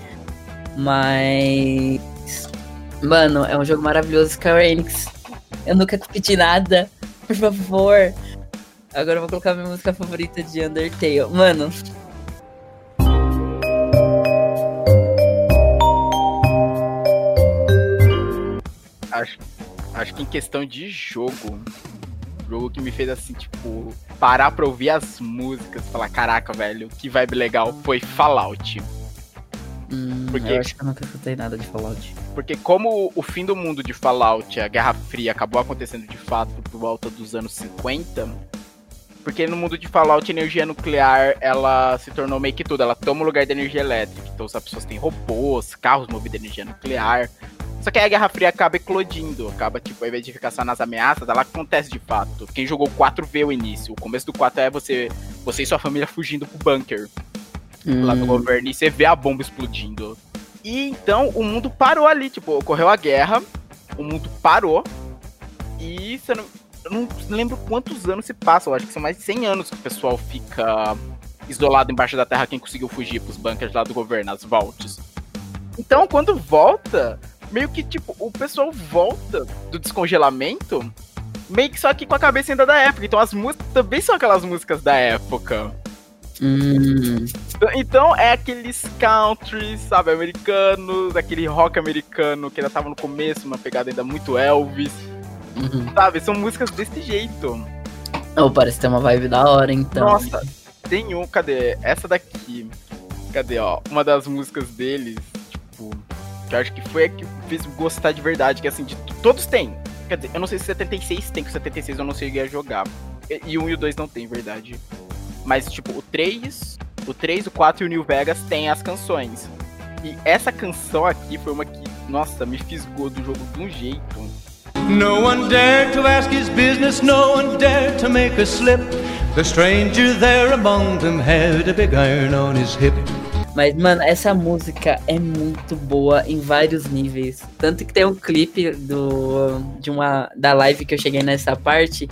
Mas Mano, é um jogo maravilhoso, Square Enix. Eu nunca te pedi nada. Por favor. Agora eu vou colocar minha música favorita de Undertale. Mano. Acho, acho que em questão de jogo, jogo que me fez assim, tipo, parar pra ouvir as músicas, falar, caraca, velho, que vibe legal, foi Fallout. Hum, porque, eu acho que eu nunca escutei nada de Fallout. Porque como o fim do mundo de Fallout, a Guerra Fria, acabou acontecendo de fato por volta dos anos 50, porque no mundo de Fallout, a energia nuclear, ela se tornou meio que tudo. Ela toma o lugar da energia elétrica. Então, as pessoas têm robôs, carros movidos a energia nuclear. Só que aí a Guerra Fria acaba eclodindo. Acaba, tipo, ao invés de ficar só nas ameaças, ela acontece de fato. Quem jogou 4 vê o início. O começo do 4 é você, você e sua família fugindo pro bunker hum. lá do governo e você vê a bomba explodindo. E então o mundo parou ali, tipo, ocorreu a guerra, o mundo parou e você não, eu não lembro quantos anos se passam, acho que são mais de 100 anos que o pessoal fica isolado embaixo da terra quem conseguiu fugir pros bunkers lá do governo, as vaults. Então, quando volta, meio que tipo, o pessoal volta do descongelamento, meio que só que com a cabeça ainda da época. Então as músicas também são aquelas músicas da época. Hum. Então é aqueles country, sabe, americanos, aquele rock americano que ainda tava no começo, uma pegada ainda muito Elvis. Uhum. Sabe, são músicas desse jeito. Oh, parece ter uma vibe da hora, então. Nossa, tem um, cadê? Essa daqui. Cadê, ó? Uma das músicas deles, tipo, que eu acho que foi a que fez gostar de verdade, que assim, de, todos têm. Quer dizer, eu não sei se 76 tem, que 76 eu não sei a jogar. E, e 1 e o 2 não tem, verdade. Mas, tipo, o 3, o 3, o 4 e o New Vegas tem as canções. E essa canção aqui foi uma que, nossa, me fisgou do jogo de um jeito. No one dared to ask his business, no one dared to make a slip. The stranger there among them had a big iron on his hip. Mas, mano, essa música é muito boa em vários níveis. Tanto que tem um clipe do, de uma, da live que eu cheguei nessa parte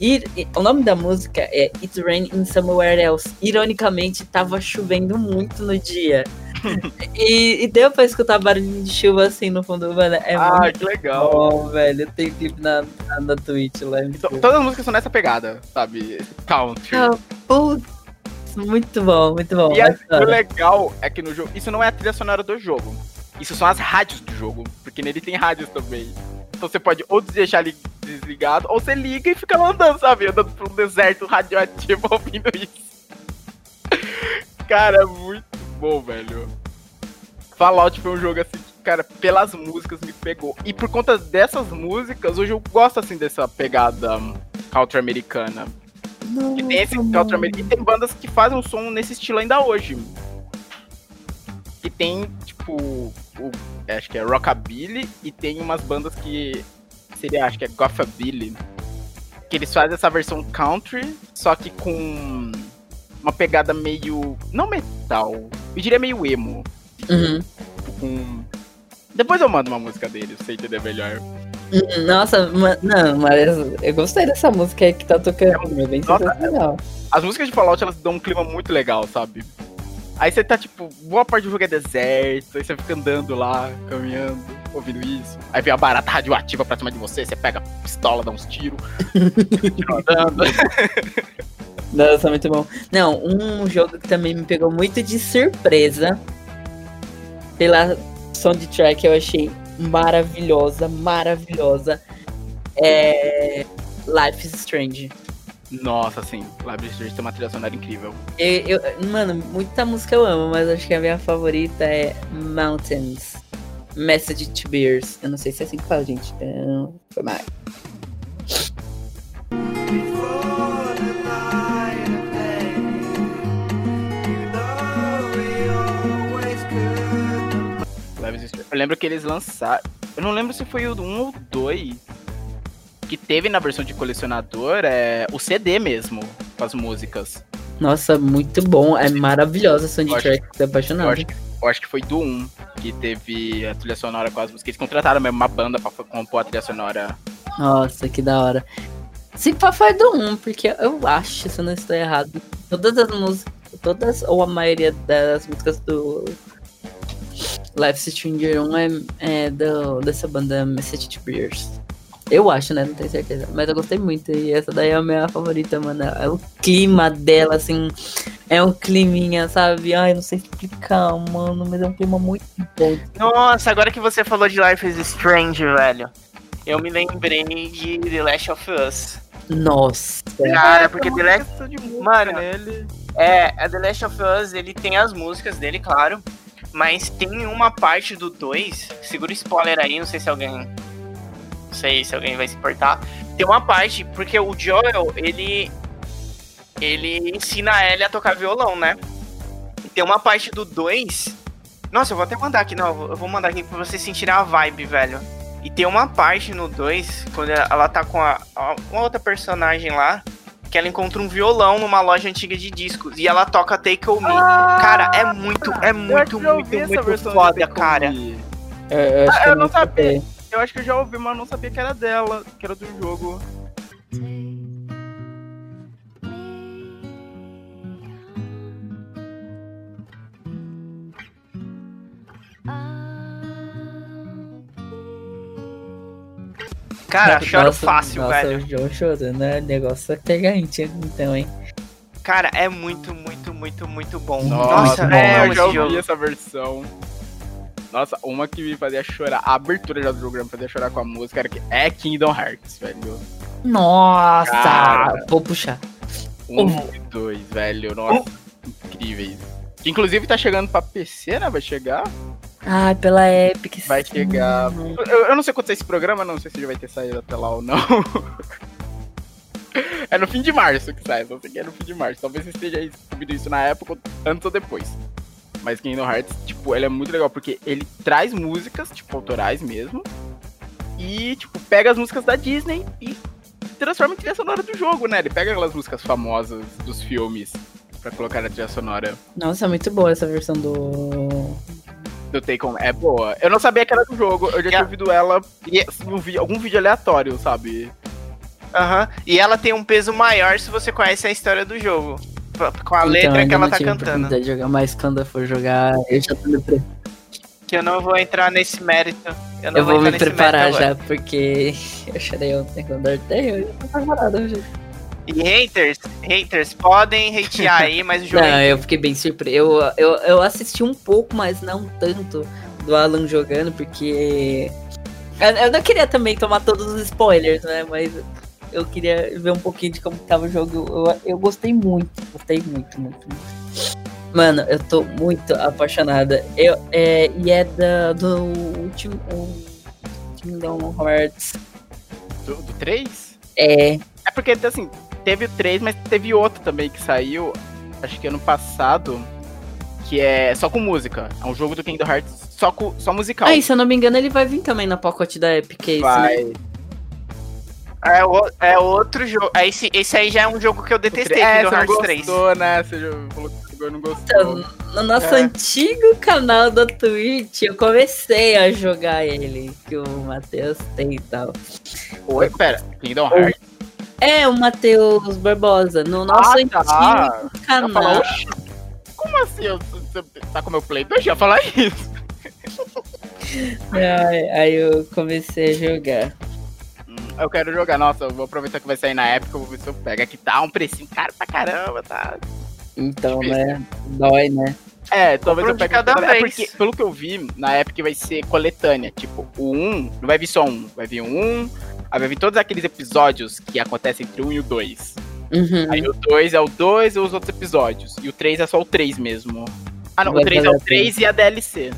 e, o nome da música é It's Rain in Somewhere Else. Ironicamente, tava chovendo muito no dia. e, e, deu pra escutar barulhinho de chuva assim no fundo, mano. É ah, muito que legal. bom, velho. Tem clipe na, na, na Twitch lá. Então, todas as músicas são nessa pegada, sabe? Country. Ah, putz, muito bom, muito bom. E a, o legal é que no jogo. Isso não é a trilha sonora do jogo. Isso são as rádios do jogo. Porque nele tem rádios também. Então você pode ou deixar ele desligado, ou você liga e fica andando, sabe? Andando por um deserto radioativo ouvindo isso. Cara, é muito bom, velho. Fallout foi um jogo assim que, cara, pelas músicas me pegou. E por conta dessas músicas, hoje eu gosto assim dessa pegada country americana. Não, que tem esse. E tem bandas que fazem um som nesse estilo ainda hoje. E tem, tipo, o acho que é Rockabilly, e tem umas bandas que seria, acho que é Gothabilly, que eles fazem essa versão country, só que com uma pegada meio, não metal, eu diria meio emo. Uhum. Com... Depois eu mando uma música deles, pra você entender melhor. Uhum, nossa, não, mas eu gostei dessa música aí que tá tocando, é, bem nossa, legal. As músicas de Fallout, elas dão um clima muito legal, sabe? Aí você tá, tipo, boa parte do jogo é deserto, aí você fica andando lá, caminhando, ouvindo isso. Aí vem a barata radioativa pra cima de você, você pega a pistola, dá uns tiros, andando. Nossa, muito bom. Não, um jogo que também me pegou muito de surpresa pela soundtrack, eu achei maravilhosa, maravilhosa. é Life is Strange. Nossa, sim. Live Street tem uma trilha sonora incrível. Eu, eu- mano, muita música eu amo, mas acho que a minha favorita é Mountains. Message to Bears. Eu não sei se é assim que fala, gente. Então, foi mais. Eu lembro que eles lançaram. Eu não lembro se foi o 1 ou 2. Que teve na versão de colecionador é o CD mesmo, com as músicas. Nossa, muito bom. É maravilhosa a Eu acho- soundtrack. Tô Eu apaixonado. acho, que, eu acho que foi do 1 que teve a trilha sonora com as músicas. Eles contrataram mesmo uma banda pra compor a trilha sonora. Nossa, que da hora. Se pá, foi do 1, porque eu acho, se eu não estou errado, todas as músicas, todas ou a maioria das músicas do Life Stranger 1 é, é do, dessa banda Message to Bears. Eu acho, né? Não tenho certeza. Mas eu gostei muito. E essa daí é a minha favorita, mano. É o clima dela, assim. É um climinha, sabe? Ai, não sei explicar, mano. Mas é um clima muito bom. Nossa, agora que você falou de Life is Strange, velho. Eu me lembrei de The Last of Us. Nossa. Cara, porque The Last... Mano, nele. É, a The Last of Us, ele tem as músicas dele, claro. Mas tem uma parte do 2. Segura o spoiler aí, não sei se alguém. Não sei se alguém vai se importar. Tem uma parte, porque o Joel, ele. Ele ensina a Ellie a tocar violão, né? E tem uma parte do 2. Nossa, eu vou até mandar aqui, não, eu vou mandar aqui pra vocês sentirem a vibe, velho. E tem uma parte no 2, quando ela tá com a, a- uma outra personagem lá, que ela encontra um violão numa loja antiga de discos. E ela toca Take On Me. cara, é muito, é muito, muito, muito de foda, cara. Me. Eu, Ah, eu não não sabia. sabia. Eu acho que eu já ouvi, mas não sabia que era dela, que era do jogo. Cara, choro Nossa, fácil, nossa, velho. eu choro, né? O negócio é pegante, então, hein? Cara, é muito, muito, muito, muito bom. Nossa, Nossa, é, é, eu já ouvi jogo. essa versão. Nossa, uma que me fazia chorar, a abertura já do jogo me fazia chorar com a música era que é Kingdom Hearts, velho. Nossa! Cara. Vou puxar. Um e dois, velho. Nossa, incríveis. Que inclusive tá chegando pra PC, né? Vai chegar. Ai, pela Epic. Vai sim. chegar. Eu, eu não sei quando sai esse programa, não sei se já vai ter saído até lá ou não. é no fim de março que sai, só sei que é no fim de março. Talvez você esteja aí ouvindo isso na época, antes ou depois. Mas Kingdom Hearts, tipo, ele é muito legal porque ele traz músicas, tipo, autorais mesmo. E, tipo, pega as músicas da Disney e transforma em trilha sonora do jogo, né? Ele pega aquelas músicas famosas dos filmes pra colocar na trilha sonora Nossa, é muito boa essa versão do. do Take On. É boa. Eu não sabia que era do jogo, eu já tinha ouvido ela em um vídeo- algum vídeo aleatório, sabe? Aham. E ela tem um peso maior se você conhece a história do jogo. Com a Então, letra que ela não tá cantando. de jogar, mas quando eu for jogar, eu já tô me pre... Que eu não vou entrar nesse mérito. Eu, não Eu vou entrar me preparar mérito agora. já, porque eu chorei ontem quando eu eu tô preparado hoje. E haters, haters, podem hatear aí, mas o jogo Não, é eu fiquei bem surpreso. Eu, eu, eu assisti um pouco, mas não tanto do Alan jogando, porque. Eu, eu não queria também tomar todos os spoilers, né? Mas eu queria ver um pouquinho de como tava o jogo. Eu, eu gostei muito, gostei muito, muito, muito. Mano, eu tô muito apaixonada. Eu, é, e é da, do último. o Kingdom Hearts. Do, do 3? É. É porque, assim, teve o 3, mas teve outro também que saiu, acho que ano passado, que é só com música. É um jogo do Kingdom Hearts só, com, só musical. Ah, e se eu não me engano, ele vai vir também na pacote da Epic Case, Vai. né? É, o- é outro jogo. É Esse, esse aí já é um jogo que eu detestei, é, Kingdom Hearts 3. gostou, né? Você já falou que jogou e não gostou. Então, no nosso É. antigo canal da Twitch, eu comecei a jogar ele, que o Matheus tem e tal. Oi, pera. Kingdom Hearts? É, o Matheus Barbosa, no nosso Ah, antigo tá. Eu ia canal. falar, "Oxi, como assim? Eu- Você tá com meu play? Eu já falar isso. Aí, aí eu comecei a jogar. Eu quero jogar, nossa, eu vou aproveitar que vai sair na época, eu vou ver se eu pego. Aqui tá um precinho caro pra caramba, tá? Então, Difícil. né? Dói, né? É, talvez eu pegue cada é vez. porque, pelo que eu vi, na época vai ser coletânea. Tipo, o 1, não vai vir só um. Vai vir um 1, Aí vai vir todos aqueles episódios que acontecem entre o 1 e o 2. Uhum. Aí o 2 é o 2 e os outros episódios. E o 3 é só o 3 mesmo. Ah, não, o Vai 3 é o valer a 3 e a DLC.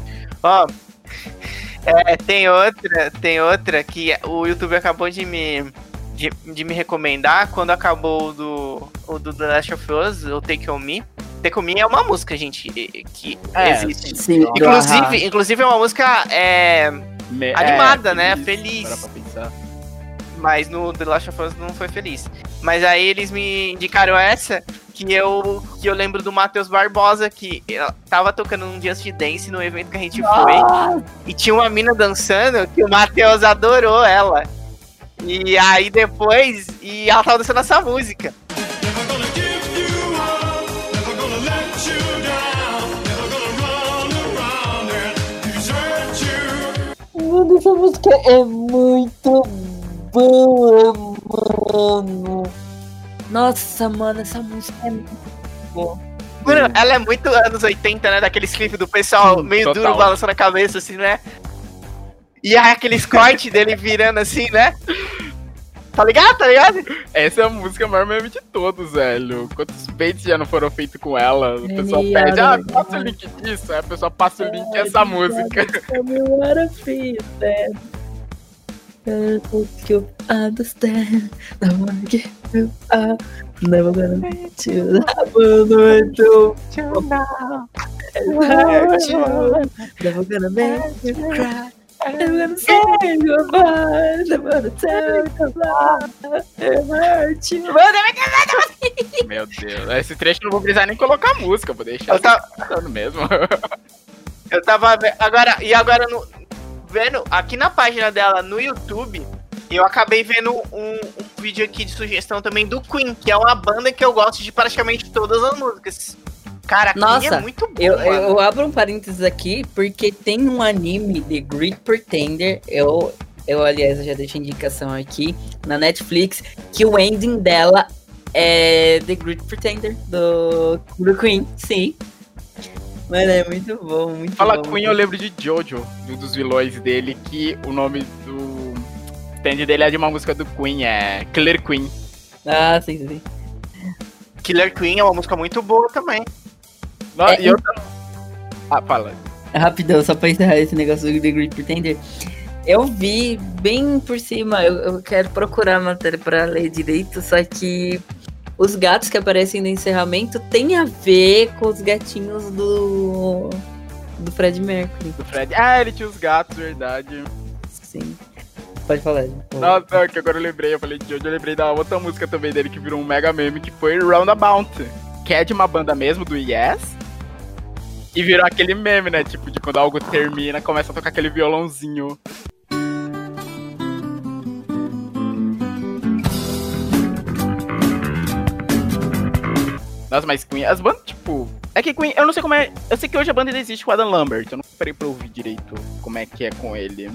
Ó, é, tem outra, tem outra que o YouTube acabou de me de, de me recomendar quando acabou o do o do The Last of Us, o Take On Me. Take On Me é uma música, gente, que É, existe. Sim, Ahá. Inclusive, inclusive é uma música é, Me- Animada, é, né? Feliz. pensar. mas no The Last of Us não foi feliz. Mas aí eles me indicaram essa que eu que eu lembro do Matheus Barbosa que tava tocando num Just Dance no evento que a gente foi e tinha uma mina dançando que o Matheus adorou ela. E aí depois e ela tava dançando essa música. Mano, essa música é muito boa, mano. Nossa, mano, essa música é muito boa. Mano, ela é muito anos 80, né? Daqueles clipes do pessoal Sim, meio total. duro balançando a cabeça, assim, né? E aí aqueles cortes dele virando assim, né? Tá ligado? Tá ligado? Essa é a música maior meme de todos, velho. Quantos baits já não foram feitos com ela? O pessoal Ele pede, ah, passa o link disso. Aí a pessoa passa o link dessa música. You understand. I wanna give you up. Never gonna let you down. Muito hurt you. Never gonna make you cry. Never gonna say goodbye. Never gonna tell you goodbye. It hurt you. Meu Deus. Esse trecho não vou precisar nem colocar música, vou deixar Eu tava, mesmo. eu tava agora e agora no, vendo aqui na página dela no YouTube, eu acabei vendo um, um vídeo aqui de sugestão também do Queen, que é uma banda que eu gosto de praticamente todas as músicas. Cara, Queen Nossa, é muito bom, Eu, mano. eu abro um parênteses aqui porque tem um anime The Great Pretender. Eu, eu aliás, eu já deixo indicação aqui na Netflix que o ending dela é The Great Pretender do, do Queen. Sim. Mano, é muito bom, muito Fala bom. Queen, eu lembro de Jojo, um dos vilões dele, que o nome do stand dele é de uma música do Queen, é Killer Queen. Ah, sim, sim. Killer Queen é uma música muito boa também. No- É, e eu... Ah, fala. Rapidão, só pra encerrar esse negócio do The Great Pretender. Eu vi bem por cima, eu, eu quero procurar a matéria pra ler direito, só que os gatos que aparecem no encerramento tem a ver com os gatinhos do. do Fred Mercury. Do Fred. Ah, ele tinha os gatos, verdade. Sim. Pode falar. Nossa, que agora eu lembrei, eu falei de Jojo, eu lembrei da outra música também dele que virou um mega meme, que foi Roundabout. Que é de uma banda mesmo, do Yes. E virou aquele meme, né? Tipo, de quando algo termina, começa a tocar aquele violãozinho. Nossa, mas Queen, as bandas, tipo. É que Queen, eu não sei como é. Eu sei que hoje a banda existe com o Adam Lambert. Eu não parei pra ouvir direito como é que é com ele.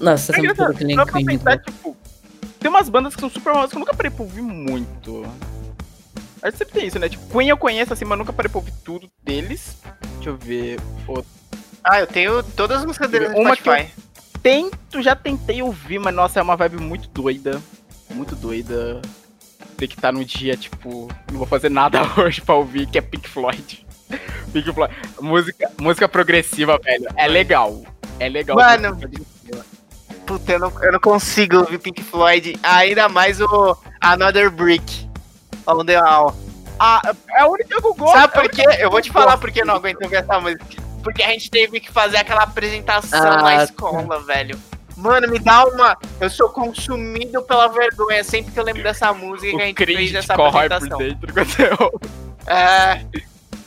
Nossa, É você não engraçado, que nem só pra Queen. pensar, tipo, tem umas bandas que são super famosas que eu nunca parei pra ouvir muito. Acho que sempre tem isso, né? Tipo, Queen eu conheço assim, mas nunca parei pra ouvir tudo deles. Deixa eu ver. outro. Ah, eu tenho todas as músicas dele no Uma que Spotify. Tento, já tentei ouvir, mas nossa, é uma vibe muito doida. Muito doida. Tem que estar num dia, tipo, não vou fazer nada hoje pra ouvir, que é Pink Floyd. Pink Floyd. Música, música progressiva, velho. É legal. É legal. Mano, Puta, eu não, eu não consigo ouvir Pink Floyd. Ainda mais o Another Brick. On the Wall. Ah, é a única que eu gosto. Sabe é a por quê? Eu vou te falar porque eu não aguento ouvir essa música. Porque a gente teve que fazer aquela apresentação Ah, na escola, velho. Mano, me dá uma. Eu sou consumido pela vergonha sempre que eu lembro dessa música que a O gente fez essa corrói por apresentação. dentro quando eu ouço. É.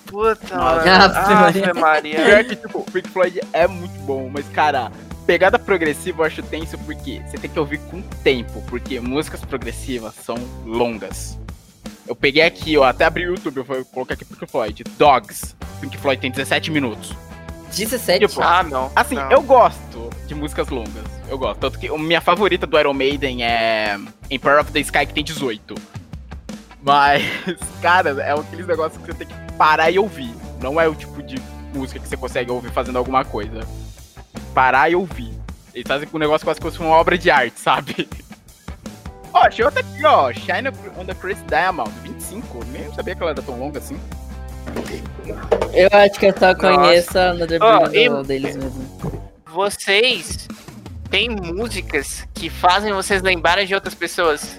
Puta, mano. Ave Maria. Ave Maria. Pior que, tipo, Pink Floyd é muito bom, mas, cara, pegada progressiva eu acho tenso porque você tem que ouvir com tempo, porque músicas progressivas são longas. Eu peguei aqui, ó, até abri o YouTube, eu vou colocar aqui Pink Floyd, Dogs. Pink Floyd tem 17 minutos. 17? Tipo, Ah, não. Assim, não. eu gosto de músicas longas. Eu gosto. Tanto que a minha favorita do Iron Maiden é Empire of the Sky, que tem 18. Mas, cara, é aqueles negócios que você tem que parar e ouvir. Não é o tipo de música que você consegue ouvir fazendo alguma coisa. Parar e ouvir. Eles fazem com um negócio quase como se fosse uma obra de arte, sabe? Ó, achei outra aqui, ó. Shine on the Chris Diamond, 25. Nem sabia que ela era tão longa assim. Eu acho que eu só conheço a Another Brick e- deles mesmo. Vocês têm músicas que fazem vocês lembrarem de outras pessoas?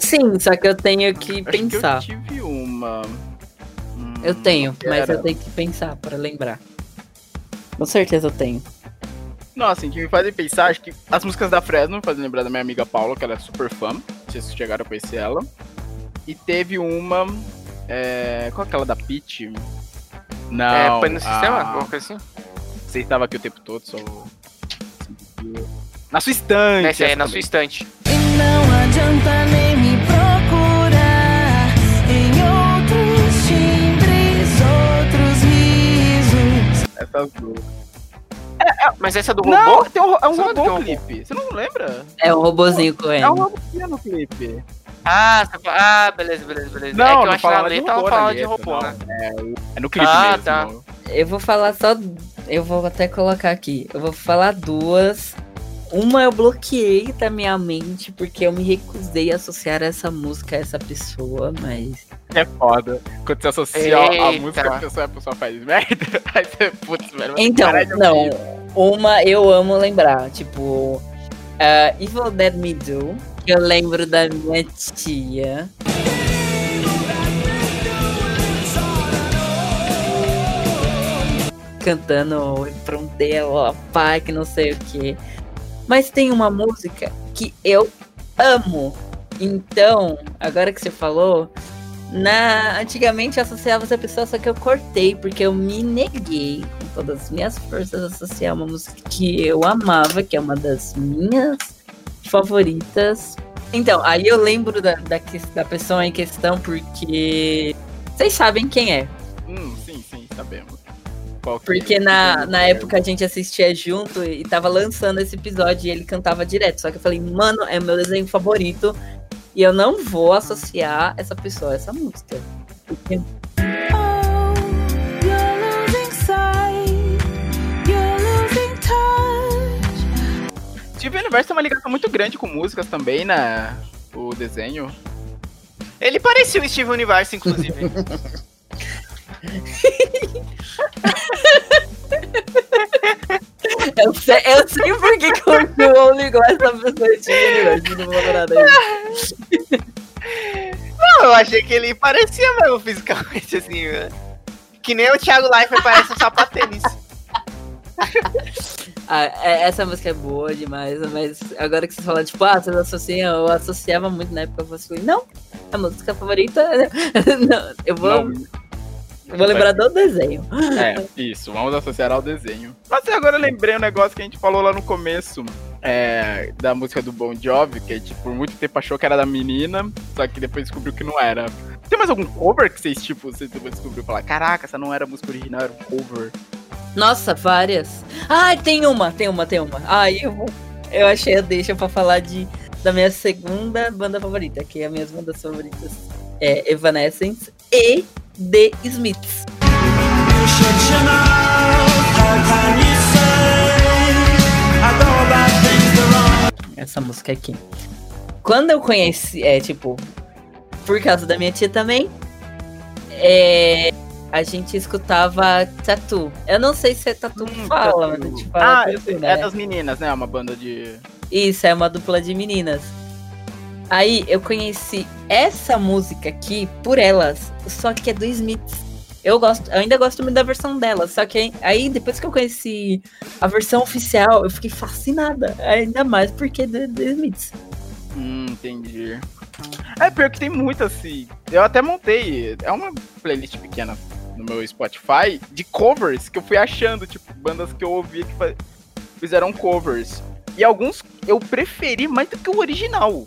Sim, só que eu tenho que Acho pensar. que eu tive uma. Hum, Eu tenho, mas era? eu tenho que pensar pra lembrar. Com certeza eu tenho. Nossa, assim, que me fazem pensar, acho que as músicas da Fresno me fazem lembrar da minha amiga Paula, que ela é super fã. Não sei se vocês chegaram a conhecer ela. E teve uma. É... Qual é aquela da Peach? Não. é, põe no sistema? a- Alguma coisa assim? Você estava aqui o tempo todo, só. Na sua estante! Essa é, essa na também. sua estante. Não adianta nem me procurar em outros timbres, outros risos. Essas duas. Mas essa do Não, robô? tem um, é um Sabe do que é robô um clipe. Você não lembra? É o robozinho correndo. É um robôzinho no clipe. Ah, fala- ah, beleza, beleza, beleza. Não, é que eu não acho que na fala de ela robô de né? É, é no clipe Ah, mesmo. tá. Eu vou falar só. Eu vou até colocar aqui. Eu vou falar duas. Uma eu bloqueei da minha mente porque eu me recusei a associar essa música a essa pessoa, mas. É foda. Quando você associa a Eita. música à pessoa, a pessoa faz merda. Aí você, putz, velho. Então, não. Uma eu amo lembrar. Tipo. ah, Evil Dead Me Do. Eu lembro da minha tia. Cantando o refrão dela, pai, que não sei o que. Mas tem uma música que eu amo. Então, agora que você falou, na antigamente eu associava essa pessoa, só que eu cortei, porque eu me neguei com todas as minhas forças a associar uma música que eu amava, que é uma das minhas favoritas. Então, aí eu lembro da, da, da pessoa em questão, porque vocês sabem quem é. Hum, sim, sim, sabemos. Porque na, na época a gente assistia junto e tava lançando esse episódio e ele cantava direto. Só que eu falei, mano, é o meu desenho favorito. E eu não vou associar essa pessoa a essa música. Porque Steven Universe tem uma ligação muito grande com músicas também, né? O desenho. Ele parecia o Steve Universe, inclusive. eu sei, eu sei por que, que o João ligou essa pessoa de universo. Não vou falar daí. Não, eu achei que ele parecia mesmo fisicamente, assim, velho. Que nem o Thiago Leifert parece um sapatênis. Ah, é- essa música é boa demais, mas agora que você fala, tipo, ah, vocês associam, eu associava muito na época, eu falei, não, a música favorita, não, eu vou, Não. eu vou lembrar do desenho. É, isso, vamos associar ao desenho. Mas agora eu lembrei um negócio que a gente falou lá no começo. é, da música do Bon Jovi, que a gente por muito tempo achou que era da menina, só que depois descobriu que não era. Tem mais algum cover que vocês, tipo, vocês depois descobriu e falar, caraca, essa não era a música original, era um cover. Nossa, várias. Ah, tem uma, tem uma, tem uma. Aí eu eu achei a deixa pra falar de, da minha segunda banda favorita, que é as minhas bandas favoritas é Evanescence e The Smiths. Essa música aqui. Quando eu conheci, é tipo, por causa da minha tia também, é, a gente escutava Tatu. Eu não sei se é Tatu que Hum, fala, Tatu. mas a gente fala Ah, Tatu, é né? das meninas, né? Uma banda de. Isso, é uma dupla de meninas. Aí eu conheci essa música aqui por elas, só que é do Smiths. Eu gosto, eu ainda gosto muito da versão delas, só que aí depois que eu conheci a versão oficial, eu fiquei fascinada, ainda mais porque é do, do Smiths. Hum, entendi. É pior que tem muito assim. Eu até montei. É uma playlist pequena no meu Spotify de covers que eu fui achando, tipo, bandas que eu ouvi que fizeram covers. E alguns eu preferi mais do que o original.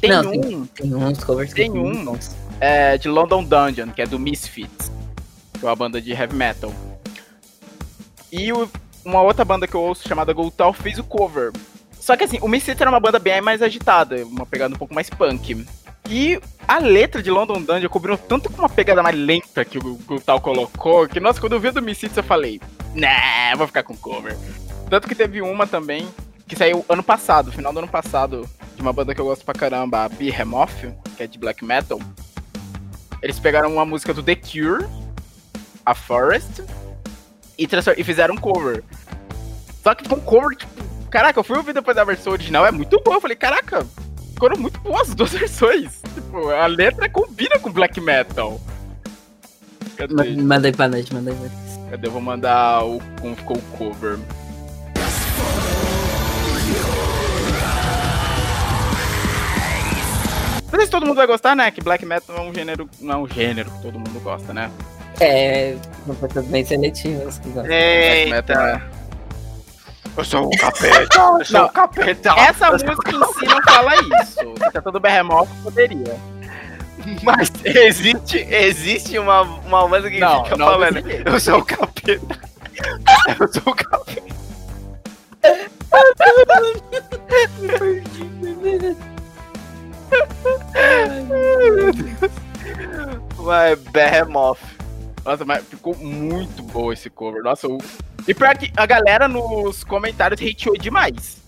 Tem Não, um Tem uns covers que Tem muito um. é, de London Dungeon, que é do Misfits, que é uma banda de heavy metal. E o- uma outra banda que eu ouço chamada Goltal fez o cover. Só que assim, o Misfits era uma banda bem mais agitada, uma pegada um pouco mais punk. E a letra de London Dungeon cobriu tanto com uma pegada mais lenta que o Goltal colocou, que nossa, quando eu vi a do Misfits eu falei, né, vou ficar com cover. Tanto que teve uma também que saiu ano passado, final do ano passado, de uma banda que eu gosto pra caramba, a Behemoth, que é de black metal. Eles pegaram uma música do The Cure, a Forest, e, e fizeram um cover. Só que foi um cover, tipo, caraca, eu fui ouvir depois da versão original, é muito boa. Eu falei, caraca, foram muito boas as duas versões. Tipo, a letra combina com black metal. Cadê? Ma- Manda aí pra nós, manda aí pra nós. Cadê? Eu vou mandar o como ficou o cover. Não sei se todo mundo vai gostar, né? Que black metal não é um gênero, não é um gênero que todo mundo gosta, né? É, não foi tudo bem seletivo. ó. Black metal é-. Eu sou o capeta, eu sou Não, o capeta. Essa música em si não fala isso. Se todo berremoto poderia. Mas existe, existe uma, uma música que Não, fica não falando. Eu sou o capeta. Eu sou o capeta. Vai, Behemoth. Nossa, mas ficou muito bom esse cover. Nossa. E pior que a galera nos comentários hateou demais.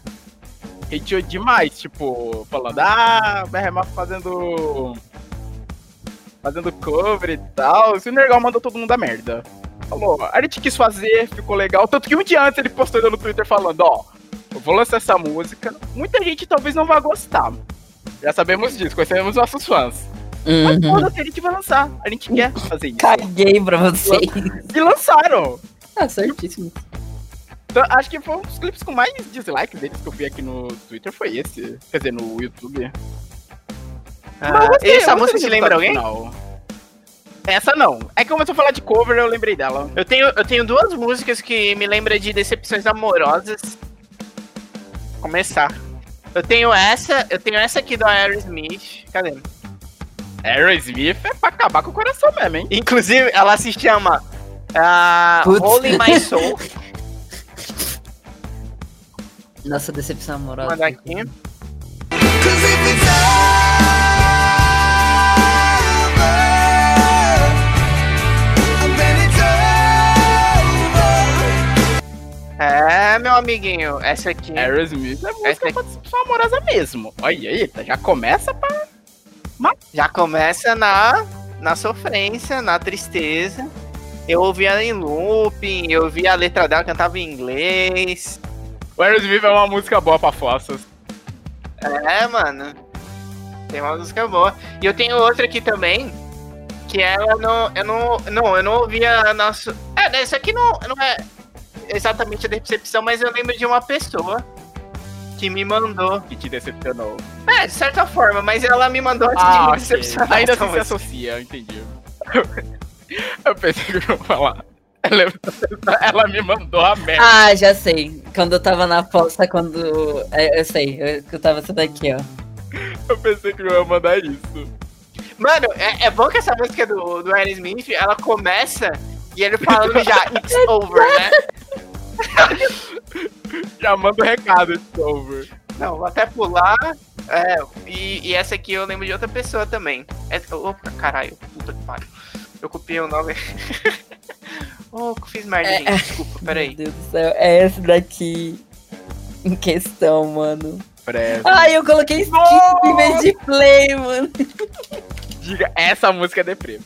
Hateou demais, tipo, falando, ah, Berremoth fazendo. Fazendo cover e tal. Se o Nergal mandou todo mundo a merda. Falou, a gente quis fazer, ficou legal. Tanto que um dia antes ele postou no Twitter falando, ó, eu vou lançar essa música. Muita gente talvez não vá gostar. Já sabemos disso, conhecemos nossos fãs. Mas Uhum. foda-se, a gente vai lançar. A gente quer fazer isso. Caguei pra vocês. E lançaram. Ah, certíssimo. Então, acho que foi um dos clipes com mais dislike deles que eu vi aqui no Twitter, foi esse. Quer dizer, no YouTube. Ah, Mas essa música te lembra alguém? final. Essa não. É que começou a falar de cover, eu lembrei dela. Eu tenho, eu tenho duas músicas que me lembram de decepções amorosas. Começar. Eu tenho essa, eu tenho essa aqui do Aerosmith. Cadê? Aerosmith é pra acabar com o coração mesmo, hein? Inclusive, ela se chama ah, Putz. Holy My Soul. Nossa, decepção Vou amorosa. mandar aqui. É, meu amiguinho, essa aqui. Aerosmith é música Essa pra decepção amorosa mesmo. Olha aí, tá, já começa pra... Já começa na, na sofrência, na tristeza. Eu ouvi ela em looping, eu vi a letra dela, cantava em inglês. O Aerosmith é uma música boa pra fossas. É, mano. Tem uma música boa. E eu tenho outra aqui também, que ela não. Eu não. Não, eu não ouvia nosso. É, né, isso aqui não, não é exatamente a decepção, mas eu lembro de uma pessoa que me mandou. Que te decepcionou. É, de certa forma, mas ela me mandou antes de Ah, me ok. decepcionar. Ainda então, assim se mas- associa, eu entendi. eu pensei que eu ia falar. Ela, ela me mandou a merda. Ah, já sei. Quando eu tava na fossa, quando. é, Eu sei, eu escutava isso daqui, ó. Eu pensei que eu ia mandar isso. Mano, é, é bom que essa música do, do Aerosmith, ela começa e ele falando já, it's over, né? Já manda o recado, it's over. Não, vou até pular. É, e, e essa aqui eu lembro de outra pessoa também. É, opa, caralho, puta que pariu. Eu copiei o nome. oh, fiz merda, É, gente. Desculpa, peraí. Meu Deus do céu, é esse daqui em questão, mano. Presta. Ai, eu coloquei skip em vez de play, mano. Diga, essa música é deprê.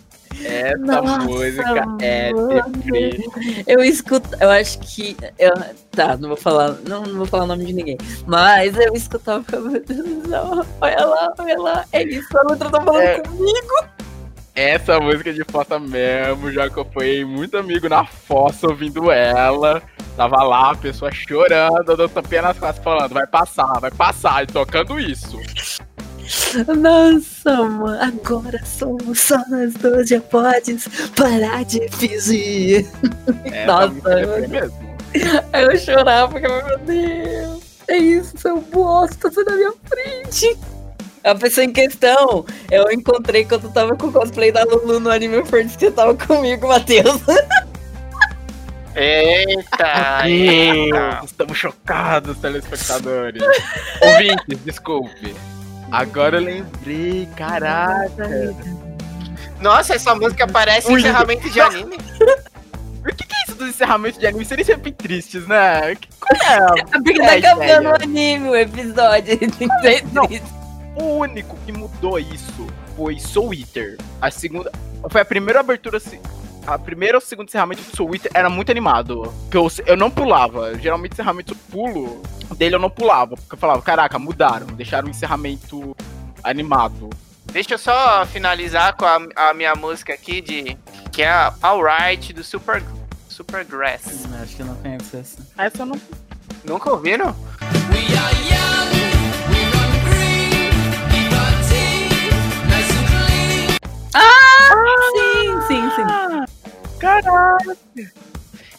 Essa Nossa, música é mano. deprê. Eu escuto, eu acho que. Eu, tá, não vou falar. Não, não vou falar o nome de ninguém. Mas eu escutava, meu Deus do céu. Olha lá, olha lá. É isso, a letra tá falando É. comigo. Essa música de fossa mesmo, já que eu fui muito amigo na fossa ouvindo ela. Tava lá, a pessoa chorando, dando tapinha nas costas, falando, vai passar, vai passar, e tocando isso. Nossa, mano, agora somos só nós dois, já podes parar de fingir. Nossa, é mesmo. Aí eu chorava, porque, meu Deus, é isso, seu bosta, sai da minha frente. A pessoa em questão, eu encontrei quando eu tava com o cosplay da Lulu no Anime Friends, que tava comigo, Matheus. Eita, eita. Estamos chocados, telespectadores. Ouvintes, desculpe. Agora eu lembrei, caraca. Nossa, essa música parece encerramento de anime. Por que, que é isso dos encerramentos de anime serem sempre tristes, né? Que- Porque É tá a acabando o anime, o episódio. Não. O único que mudou isso foi Soul Eater. A segunda. Foi a primeira abertura. A primeira ou segunda encerramento do Eater era muito animado. Que eu, eu não pulava. Geralmente encerramento pulo. Dele eu não pulava. Porque eu falava, caraca, mudaram. Deixaram o encerramento animado. Deixa eu só finalizar com a, a minha música aqui de. Que é a Alright do Super. Supergrass. Acho que eu não conheço essa. Essa eu não. Nunca ouviram? Sim, sim, sim. Caralho.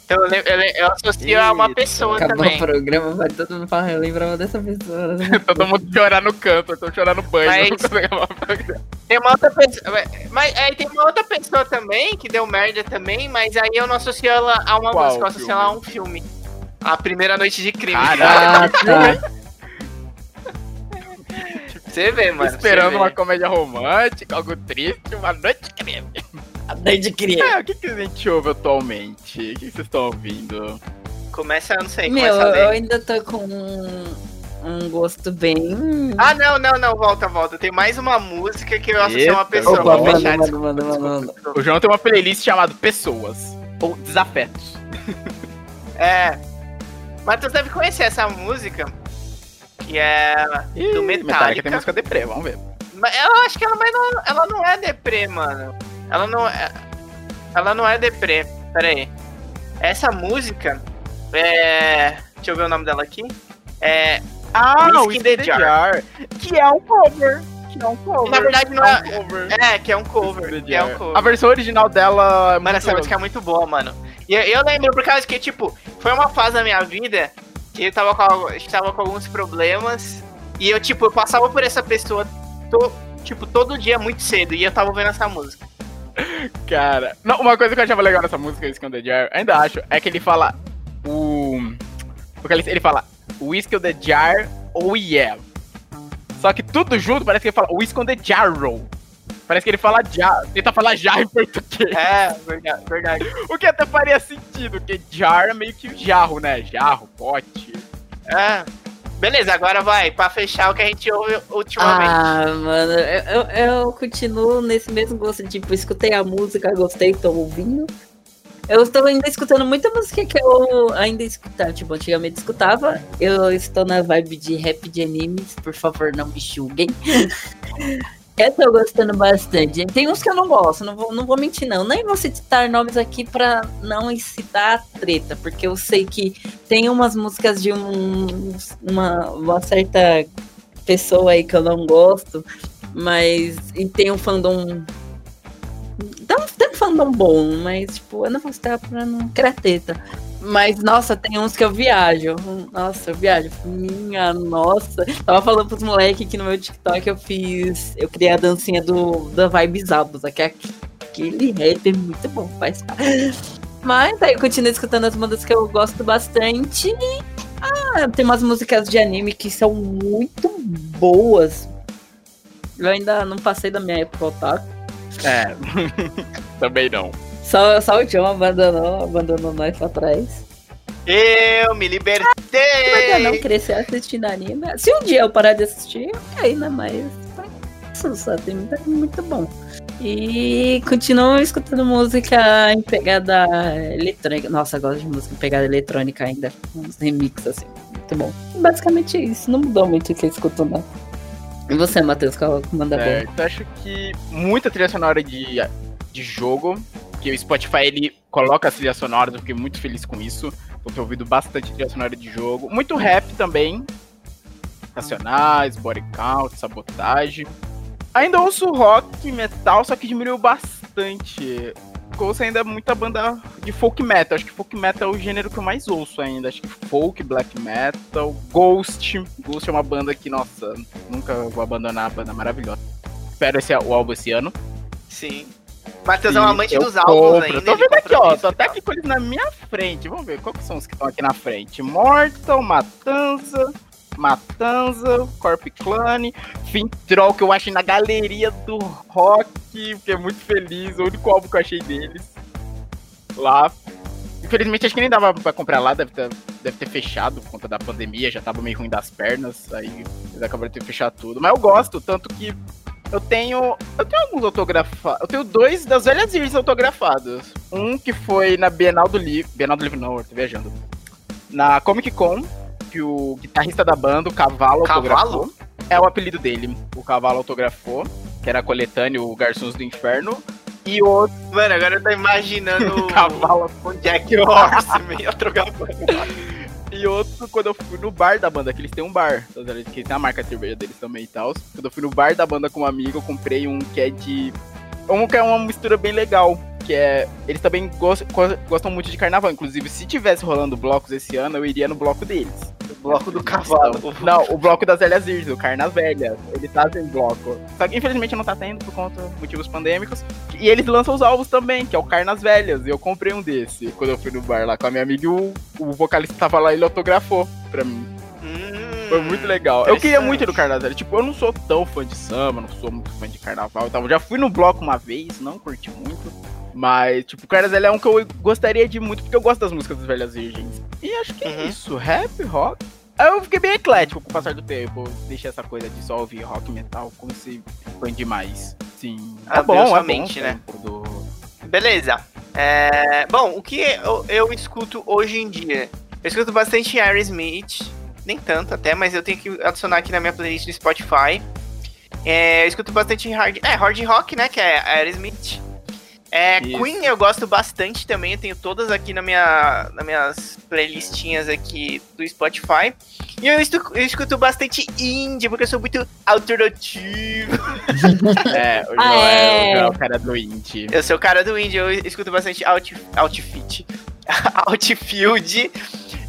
Então eu, eu, eu associo a uma Eita. pessoa Acabou também. o programa, vai todo mundo falar, eu lembrava dessa pessoa. Todo mundo chorar no canto, eu tô chorando no banho. Mas-. Tem uma outra pessoa. Mas aí tem uma outra pessoa também que deu merda também, mas aí eu não associo ela a uma Qual música, eu associo filme? ela a um filme. A primeira noite de crime. Tá. Você vê, mano. Esperando você uma vê. comédia romântica, algo triste, uma noite de crime. Desde criança. É, o que, que a gente ouve atualmente? O que, que vocês estão ouvindo? Começa, eu não sei, Meu, começa a eu ainda tô com um, um gosto bem. Ah, não, não, não, volta, volta. Tem mais uma música que eu associo a uma Eita, pessoa. Opa, manda, manda, manda. O João tem uma playlist chamada Pessoas, ou Desafetos. É. Mas tu deve conhecer essa música. Que é. Ih, Do Metallica. tem música deprê, vamos ver. Eu acho que ela, mas não, ela não é deprê, mano. Ela não é. Ela não é deprê. Pera aí. Essa música. É. Deixa eu ver o nome dela aqui. É. Ah, in the the Jar. Que é um cover. Que é um cover. Na verdade, não é é. um cover. É, que é um cover. É um Jar. cover. A versão original dela é Mano, essa música é muito boa, mano. E eu, eu lembro por causa que, tipo, foi uma fase da minha vida que eu tava com, estava com alguns problemas. E eu, tipo, eu passava por essa pessoa, to- tipo, todo dia muito cedo. E eu tava ouvindo essa música. Cara, não, uma coisa que eu achava legal nessa música, Whiskey on the Jar, ainda acho, é que ele fala o... Porque ele, ele fala Whiskey on the Jar ou yeah. Só que tudo junto parece que ele fala Whiskey on the Jarrow. Parece que ele fala jar, tenta falar jar em português. É, verdade. verdade. O que até faria sentido, porque jar é meio que jarro, né? Jarro, pote. É. Beleza, agora vai, pra fechar o que a gente ouve ultimamente. Ah, mano, eu, eu, continuo nesse mesmo gosto. Tipo, escutei a música, gostei, tô ouvindo. Eu estou ainda escutando muita música que eu ainda escutava. Tipo, antigamente escutava. Eu estou na vibe de rap de animes, por favor, não me julguem. Eu tô gostando bastante. Tem uns que eu não gosto, não vou, não vou mentir, não. Nem vou citar nomes aqui pra não incitar treta, porque eu sei que tem umas músicas de um, uma, uma certa pessoa aí que eu não gosto, mas. E tem um fandom. Tem um, fandom bom, mas, tipo, eu não vou citar pra não criar. Mas, nossa, tem uns que eu viajo. Nossa, eu viajo. Minha nossa. Tava falando pros moleques que no meu TikTok eu fiz. Eu criei a dancinha do da Vibes Albus, que é aquele rap é muito bom, faz. Mas aí eu continuo escutando as músicas que eu gosto bastante. Ah, tem umas músicas de anime que são muito boas. Eu ainda não passei da minha época otaku. É. Também não. Só, só o John abandonou, abandonou nós pra trás. Eu me Mas eu não libertei! crescer assistindo anime. Se um dia eu parar de assistir, né? Mas isso só tem muito bom. E continuo escutando música em pegada eletrônica. Nossa, eu gosto de música em pegada eletrônica ainda. Uns remixes assim. Muito bom. Basicamente é isso. Não mudou muito o que eu escuto, não. E você, Matheus, qual manda bem? Certo, acho que muita trilha sonora de, de jogo, que o Spotify ele coloca as trilhas sonoras, eu fiquei muito feliz com isso. Eu tenho ouvido bastante trilha sonora de jogo. Muito rap também. Nacionais, body count, sabotagem. Ainda ouço rock e metal, só que diminuiu bastante. Eu ouço ainda muita banda de folk metal. Acho que folk metal é o gênero que eu mais ouço ainda. Acho que folk, black metal, Ghost. Ghost é uma banda que, nossa, nunca vou abandonar a banda maravilhosa. Espero esse, o álbum esse ano. Sim. Matheus é um amante dos álbuns ainda. Tô vendo aqui, ó. Tô até aqui com eles na minha frente. Vamos ver qual que são os que estão aqui na frente. Mortal, Matanza, Matanza, Corp Clan, Fintroll, que eu achei na galeria do rock. Fiquei muito feliz. O único álbum que eu achei deles. Lá. Infelizmente, acho que nem dava pra comprar lá, deve ter, deve ter fechado por conta da pandemia, já tava meio ruim das pernas, aí eles acabaram de ter fechado tudo. Mas eu gosto, tanto que eu tenho. Eu tenho alguns autografados. Eu tenho dois das velhas Irs autografados. Um que foi na Bienal do Livro. Bienal do Livro não, eu tô viajando. Na Comic Con, que o guitarrista da banda, o Cavalo, Cavalo? autografou. É o apelido dele. O Cavalo autografou, que era a coletânea, o Garçons do Inferno. E outro. Mano, agora eu tô imaginando Cavalo o Jack Horse meio autografando. E outro, quando eu fui no bar da banda, que eles têm um bar, que tem a marca de cerveja deles também e tal. Quando eu fui no bar da banda com um amigo, eu comprei um que é de. Um que é uma mistura bem legal. Que é. Eles também gostam, gostam muito de carnaval. Inclusive, se tivesse rolando blocos esse ano, eu iria no bloco deles. O bloco do cavalo. Não, o bloco das velhas Irs, o Carnas Velhas. Eles fazem bloco. Só que infelizmente não tá tendo por conta de motivos pandêmicos. E eles lançam os alvos também, que é o Carnas Velhas. E eu comprei um desse quando eu fui no bar lá com a minha amiga e o, o vocalista tava lá e ele autografou pra mim. Hum, Foi muito legal. Eu queria muito ir no Carnas Velhas. Tipo, eu não sou tão fã de samba, não sou muito fã de carnaval e tal. Eu já fui no bloco uma vez, não curti muito. Mas, tipo, Velhas é um que eu gostaria de muito, porque eu gosto das músicas das Velhas Virgens. E acho que é Uhum. isso. Rap, rock. Eu fiquei bem eclético com o passar do tempo. Deixei essa coisa de só ouvir rock metal, como se foi demais. Sim. É Abriu bom, é mente, bom. né? tempo Do... Beleza. É, bom, o que eu, eu escuto hoje em dia? Eu escuto bastante Aerosmith. Nem tanto até, mas eu tenho que adicionar aqui na minha playlist do Spotify. É, eu escuto bastante hard, é, hard rock, né? Que é Aerosmith. É, Isso. Queen eu gosto bastante também. Eu tenho todas aqui na minha, nas minhas playlistinhas aqui do Spotify. E eu, estu- eu escuto bastante indie, porque eu sou muito alternativo. É, o Joel Ah, é. o Joel é o cara do indie. Eu sou o cara do indie, eu escuto bastante Out, Outfit, Outfield,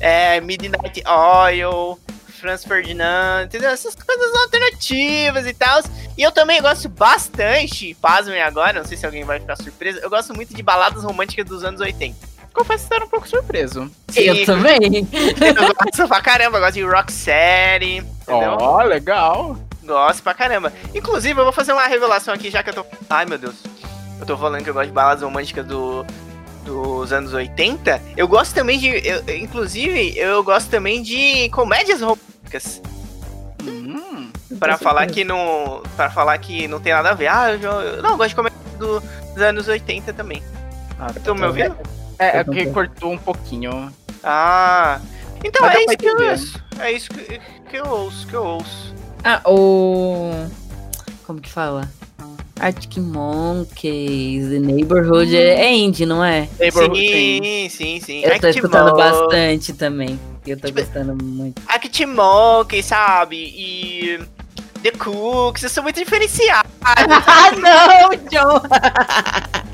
é, Midnight Oil, Franz Ferdinand, entendeu? Essas coisas alternativas e tal. E eu também gosto bastante, pasmem agora, não sei se alguém vai ficar surpreso, eu gosto muito de baladas românticas dos anos 80. Confesso que era um pouco surpreso. Eu também. Eu gosto pra caramba, eu gosto de Rocksteady, entendeu? Ó, legal. Gosto pra caramba. Inclusive, eu vou fazer uma revelação aqui, já que eu tô. Ai, meu Deus. Eu tô falando que eu gosto de baladas românticas do, dos anos 80. Eu gosto também de. eu- inclusive, eu gosto também de comédias românticas. Hum. Pra falar que não. para falar que não tem nada a ver. Ah, eu, eu- não, eu gosto de comédia do- dos anos 80 também. Ah, Estão me ouvindo? É, é porque cortou um pouquinho. Ah. Então Mas é isso que eu ouço. É isso que, que eu ouço, que eu ouço. Ah, o. Como que fala? Arctic Monkeys, The Neighborhood é, é indie, não é? Neighborhood, Sim, sim, sim. Eu tô Arctic escutando Monkeys. bastante também. Eu tô Tipo- gostando muito. Arctic Monkey, sabe? E The Cooks, eu sou muito diferenciado. ah, não, John!